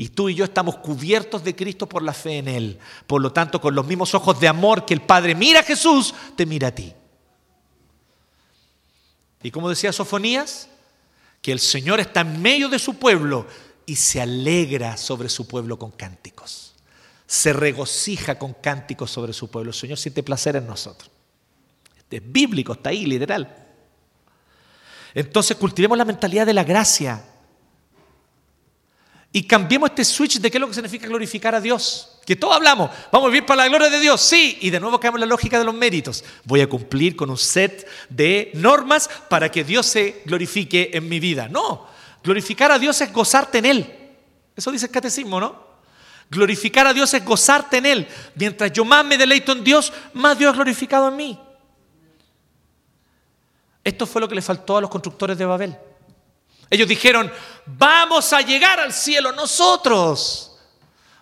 Y tú y yo estamos cubiertos de Cristo por la fe en Él. Por lo tanto, con los mismos ojos de amor que el Padre mira a Jesús, te mira a ti. Y como decía Sofonías, que el Señor está en medio de su pueblo y se alegra sobre su pueblo con cánticos. Se regocija con cánticos sobre su pueblo. El Señor siente placer en nosotros. Este es bíblico, está ahí, literal. Entonces cultivemos la mentalidad de la gracia. Y cambiemos este switch de qué es lo que significa glorificar a Dios. Que todos hablamos, vamos a vivir para la gloria de Dios, sí. Y de nuevo caemos en la lógica de los méritos. Voy a cumplir con un set de normas para que Dios se glorifique en mi vida. No, glorificar a Dios es gozarte en Él. Eso dice el catecismo, ¿no? Glorificar a Dios es gozarte en Él. Mientras yo más me deleito en Dios, más Dios es glorificado en mí. Esto fue lo que le faltó a los constructores de Babel. Ellos dijeron, vamos a llegar al cielo nosotros.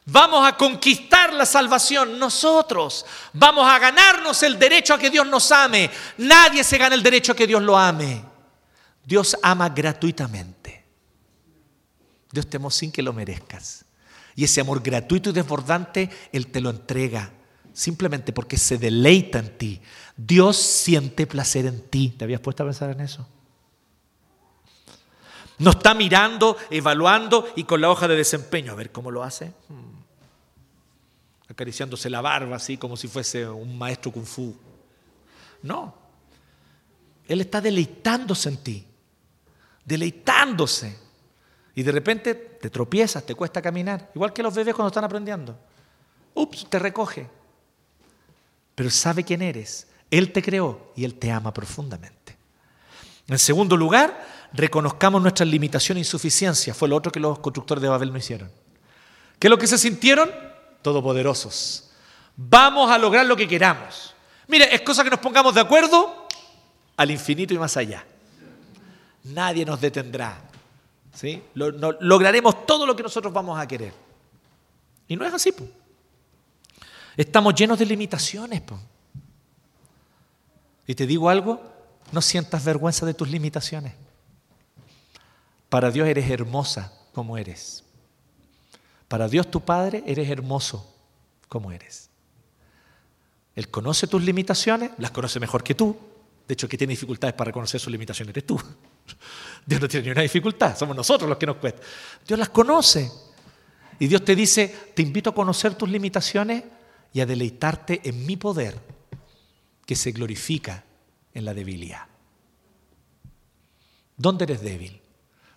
Vamos a conquistar la salvación nosotros. Vamos a ganarnos el derecho a que Dios nos ame. Nadie se gana el derecho a que Dios lo ame. Dios ama gratuitamente. Dios te amó sin que lo merezcas. Y ese amor gratuito y desbordante, Él te lo entrega simplemente porque se deleita en ti. Dios siente placer en ti. ¿Te habías puesto a pensar en eso? No está mirando, evaluando y con la hoja de desempeño. A ver cómo lo hace. Hmm. Acariciándose la barba así como si fuese un maestro kung fu. No. Él está deleitándose en ti. Deleitándose. Y de repente te tropiezas, te cuesta caminar. Igual que los bebés cuando están aprendiendo. Ups, te recoge pero sabe quién eres. Él te creó y Él te ama profundamente. En segundo lugar, reconozcamos nuestras limitaciones e insuficiencias. Fue lo otro que los constructores de Babel no hicieron. ¿Qué es lo que se sintieron? Todopoderosos. Vamos a lograr lo que queramos. Mire, es cosa que nos pongamos de acuerdo al infinito y más allá. Nadie nos detendrá. ¿sí? lograremos todo lo que nosotros vamos a querer. Y no es así. Estamos llenos de limitaciones. Y te digo algo, no sientas vergüenza de tus limitaciones. Para Dios eres hermosa como eres. Para Dios tu Padre eres hermoso como eres. Él conoce tus limitaciones, las conoce mejor que tú. De hecho, que tiene dificultades para reconocer sus limitaciones eres tú. Dios no tiene ni una dificultad, somos nosotros los que nos cuesta. Dios las conoce. Y Dios te dice, te invito a conocer tus limitaciones y a deleitarte en mi poder que se glorifica en la debilidad. ¿Dónde eres débil?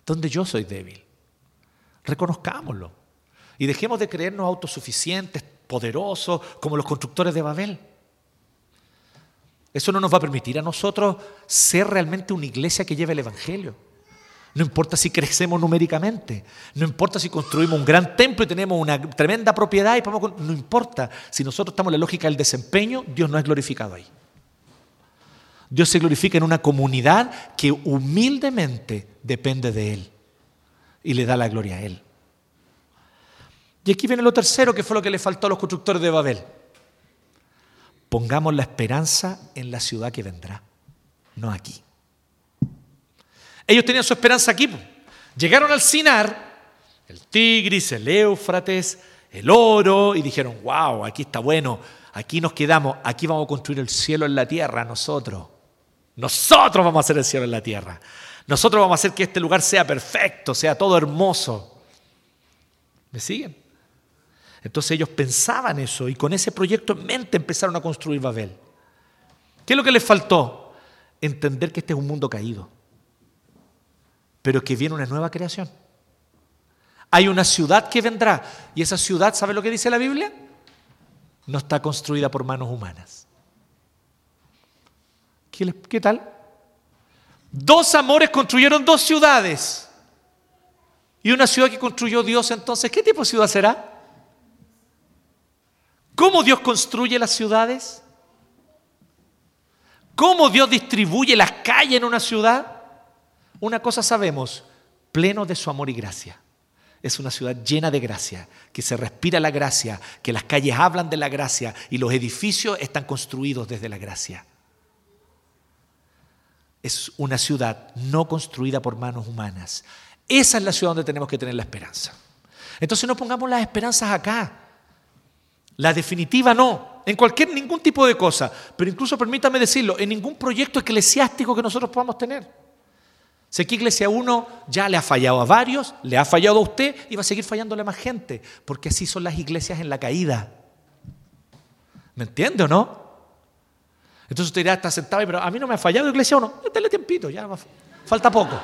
¿Dónde yo soy débil? Reconozcámoslo y dejemos de creernos autosuficientes, poderosos, como los constructores de Babel. Eso no nos va a permitir a nosotros ser realmente una iglesia que lleve el Evangelio. No importa si crecemos numéricamente, no importa si construimos un gran templo y tenemos una tremenda propiedad, y no importa. Si nosotros estamos en la lógica del desempeño, Dios no es glorificado ahí. Dios se glorifica en una comunidad que humildemente depende de Él y le da la gloria a Él. Y aquí viene lo tercero, que fue lo que le faltó a los constructores de Babel. Pongamos la esperanza en la ciudad que vendrá, no aquí. Ellos tenían su esperanza aquí. Llegaron al Sinar, el Tigris, el Éufrates, el oro, y dijeron, wow, aquí está bueno, aquí nos quedamos, aquí vamos a construir el cielo en la tierra nosotros. Nosotros vamos a hacer el cielo en la tierra. Nosotros vamos a hacer que este lugar sea perfecto, sea todo hermoso. ¿Me siguen? Entonces ellos pensaban eso y con ese proyecto en mente empezaron a construir Babel. ¿Qué es lo que les faltó? Entender que este es un mundo caído, pero que viene una nueva creación. Hay una ciudad que vendrá y esa ciudad, ¿sabe lo que dice la Biblia? No está construida por manos humanas. ¿Qué, qué tal? Dos amores construyeron dos ciudades. Y una ciudad que construyó Dios entonces, ¿qué tipo de ciudad será? ¿Cómo Dios construye las ciudades? ¿Cómo Dios distribuye las calles en una ciudad? Una cosa sabemos, pleno de su amor y gracia. Es una ciudad llena de gracia, que se respira la gracia, que las calles hablan de la gracia y los edificios están construidos desde la gracia. Es una ciudad no construida por manos humanas. Esa es la ciudad donde tenemos que tener la esperanza. Entonces no pongamos las esperanzas acá. La definitiva no, en cualquier ningún tipo de cosa, pero incluso permítame decirlo, en ningún proyecto eclesiástico que nosotros podamos tener. Sé que Iglesia 1 ya le ha fallado a varios, le ha fallado a usted y va a seguir fallándole a más gente, porque así son las iglesias en la caída. ¿Me entiende o no? Entonces usted dirá, está sentado ahí, pero a mí no me ha fallado Iglesia 1. Dale tiempito, ya falta poco.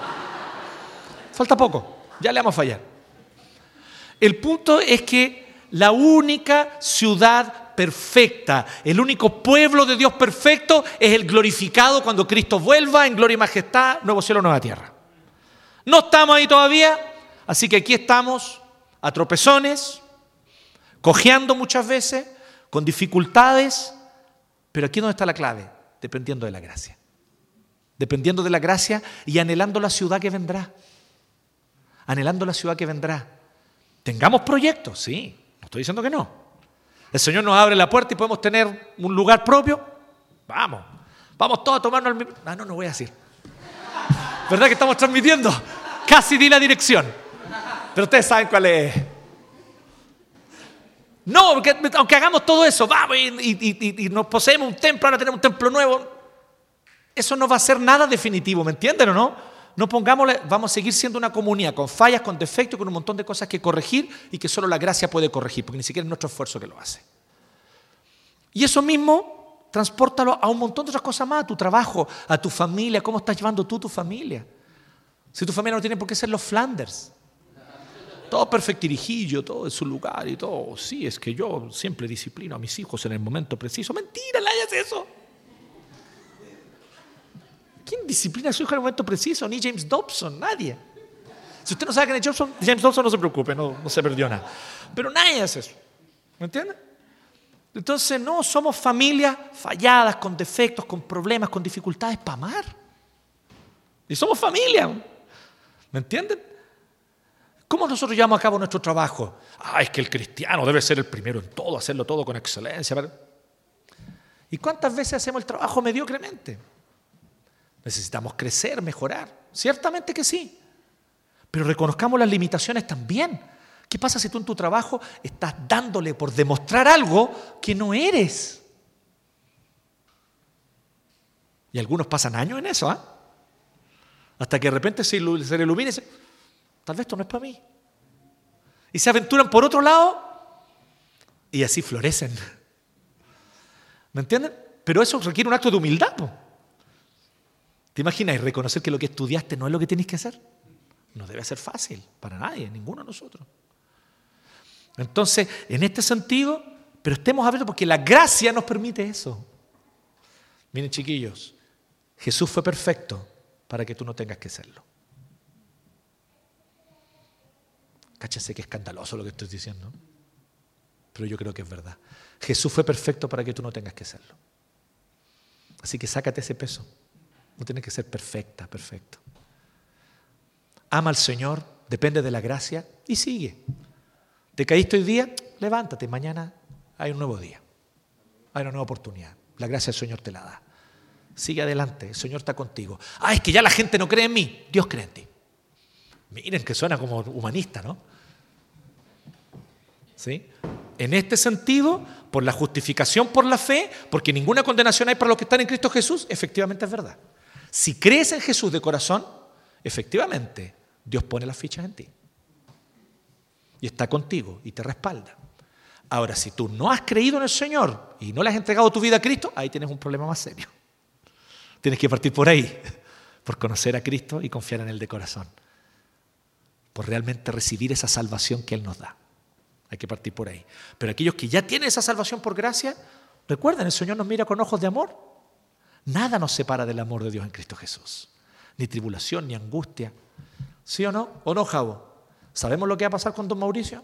Falta poco, ya le vamos a fallar. El punto es que la única ciudad perfecta, el único pueblo de Dios perfecto es el glorificado cuando Cristo vuelva en gloria y majestad, nuevo cielo, nueva tierra. No estamos ahí todavía, así que aquí estamos a tropezones, cojeando muchas veces, con dificultades, pero aquí es donde está la clave, dependiendo de la gracia. Dependiendo de la gracia y anhelando la ciudad que vendrá. Anhelando la ciudad que vendrá. Tengamos proyectos, sí, estoy diciendo que no. El Señor nos abre la puerta y podemos tener un lugar propio. Vamos. Vamos todos a tomarnos el... Ah, no, no voy a decir. ¿Verdad que estamos transmitiendo? Casi di la dirección. Pero ustedes saben cuál es. No, porque aunque hagamos todo eso, vamos y, nos poseemos un templo, ahora tenemos un templo nuevo. Eso no va a ser nada definitivo, ¿me entienden o no? No pongámosle, vamos a seguir siendo una comunidad con fallas, con defectos, con un montón de cosas que corregir y que solo la gracia puede corregir, porque ni siquiera es nuestro esfuerzo que lo hace. Y eso mismo, transportalo a un montón de otras cosas más, a tu trabajo, a tu familia, cómo estás llevando tú tu familia. Si tu familia no tiene por qué ser los Flanders. Todo perfectirijillo, todo en su lugar y todo. Sí, es que yo siempre disciplino a mis hijos en el momento preciso. Mentira, le hayas eso. ¿Quién disciplina a su hijo en el momento preciso? Ni James Dobson, nadie. Si usted no sabe quién es James Dobson, James Dobson no se preocupe, no, se perdió nada. Pero nadie hace eso. ¿Me entiende? Entonces, no, somos familias falladas, con defectos, con problemas, con dificultades para amar. Y somos familia. ¿Me entienden? ¿Cómo nosotros llevamos a cabo nuestro trabajo? Ah, es que el cristiano debe ser el primero en todo, hacerlo todo con excelencia. ¿Y cuántas veces hacemos el trabajo mediocremente? Necesitamos crecer, mejorar. Ciertamente que sí. Pero reconozcamos las limitaciones también. ¿Qué pasa si tú en tu trabajo estás dándole por demostrar algo que no eres? Y algunos pasan años en eso, ¿ah? Hasta que de repente se, se le ilumina y dice, tal vez esto no es para mí. Y se aventuran por otro lado y así florecen. ¿Me entienden? Pero eso requiere un acto de humildad. ¿Te imaginas reconocer que lo que estudiaste no es lo que tienes que hacer? No debe ser fácil para nadie, ninguno de nosotros. Entonces, en este sentido, pero estemos abiertos porque la gracia nos permite eso. Miren, chiquillos, Jesús fue perfecto para que tú no tengas que serlo. Cáchese que escandaloso lo que estoy diciendo, pero yo creo que es verdad. Jesús fue perfecto para que tú no tengas que serlo. Así que sácate ese peso. No tiene que ser perfecta, perfecto. Ama al Señor, depende de la gracia y sigue. ¿Te caíste hoy día? Levántate, mañana hay un nuevo día. Hay una nueva oportunidad. la gracia del Señor te la da. Sigue adelante, el Señor está contigo. Ah, es que ya la gente no cree en mí, Dios cree en ti. Miren que suena como humanista, ¿no? ¿Sí? En este sentido, por la justificación por la fe, porque ninguna condenación hay para los que están en Cristo Jesús, efectivamente es verdad. Si crees en Jesús de corazón, efectivamente, Dios pone las fichas en ti. Y está contigo y te respalda. Ahora, si tú no has creído en el Señor y no le has entregado tu vida a Cristo, ahí tienes un problema más serio. Tienes que partir por ahí, por conocer a Cristo y confiar en Él de corazón, realmente recibir esa salvación que Él nos da. Hay que partir por ahí. Pero aquellos que ya tienen esa salvación por gracia, recuerden, el Señor nos mira con ojos de amor. Nada nos separa del amor de Dios en Cristo Jesús. Ni tribulación, ni angustia. ¿Sí o no? ¿O no, Javo? ¿Sabemos lo que va a pasar con don Mauricio?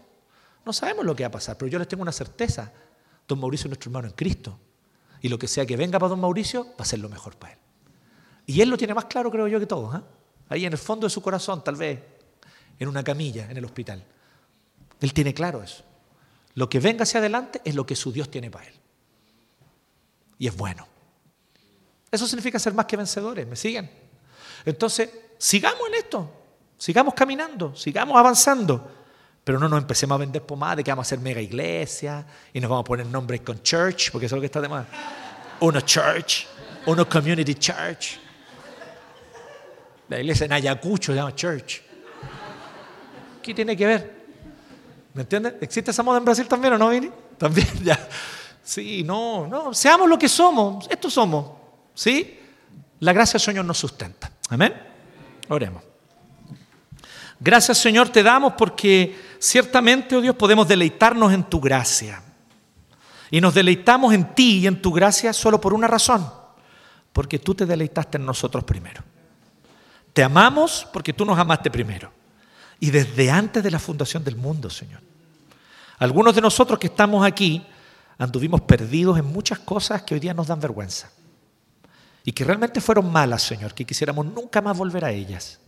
No sabemos lo que va a pasar, pero yo les tengo una certeza. Don Mauricio es nuestro hermano en Cristo. Y lo que sea que venga para don Mauricio va a ser lo mejor para él. Y él lo tiene más claro, creo yo, que todos. ¿eh? Ahí en el fondo de su corazón, tal vez, en una camilla, en el hospital. Él tiene claro eso. Lo que venga hacia adelante es lo que su Dios tiene para él. Y es bueno. Eso significa ser más que vencedores, ¿me siguen? Entonces, sigamos en esto, sigamos caminando, sigamos avanzando. Pero no nos empecemos a vender pomada de que vamos a hacer mega iglesia y nos vamos a poner nombres con church, porque eso es lo que está de más. Uno church, uno community church. La iglesia en Ayacucho se llama church. ¿Qué tiene que ver? ¿Me entiendes? ¿Existe esa moda en Brasil también o no, Vini? También, ya. Sí, no, no. Seamos lo que somos. Esto somos. ¿Sí? La gracia Señor nos sustenta. Amén. Oremos. Gracias Señor te damos porque ciertamente, oh Dios, podemos deleitarnos en tu gracia. Y nos deleitamos en ti y en tu gracia solo por una razón, porque tú te deleitaste en nosotros primero. Te amamos porque tú nos amaste primero. Y desde antes de la fundación del mundo, Señor. Algunos de nosotros que estamos aquí anduvimos perdidos en muchas cosas que hoy día nos dan vergüenza. Y que realmente fueron malas, Señor, que quisiéramos nunca más volver a ellas.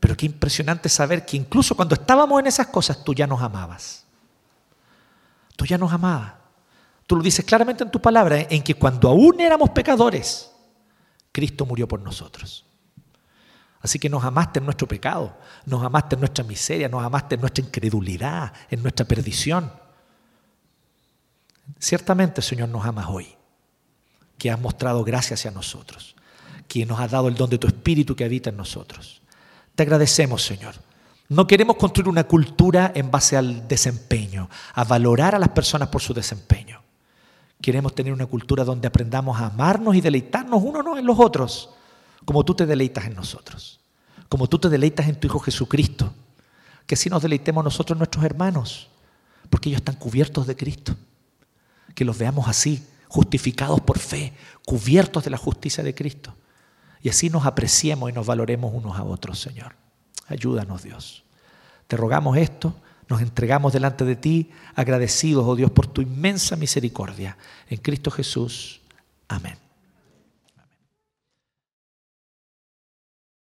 Pero qué impresionante saber que incluso cuando estábamos en esas cosas, tú ya nos amabas. Tú ya nos amabas. Tú lo dices claramente en tu palabra, en que cuando aún éramos pecadores, Cristo murió por nosotros. Así que nos amaste en nuestro pecado, nos amaste en nuestra miseria, nos amaste en nuestra incredulidad, en nuestra perdición. Ciertamente, Señor, nos amas hoy, que has mostrado gracia hacia nosotros, que nos has dado el don de tu Espíritu que habita en nosotros. Te agradecemos, Señor. No queremos construir una cultura en base al desempeño, a valorar a las personas por su desempeño. Queremos tener una cultura donde aprendamos a amarnos y deleitarnos unos en los otros, como tú te deleitas en nosotros, como tú te deleitas en tu Hijo Jesucristo. Que así nos deleitemos nosotros nuestros hermanos, porque ellos están cubiertos de Cristo. Que los veamos así, justificados por fe, cubiertos de la justicia de Cristo. Y así nos apreciemos y nos valoremos unos a otros, Señor. Ayúdanos, Dios. Te rogamos esto, nos entregamos delante de ti, agradecidos, oh Dios, por tu inmensa misericordia. En Cristo Jesús. Amén.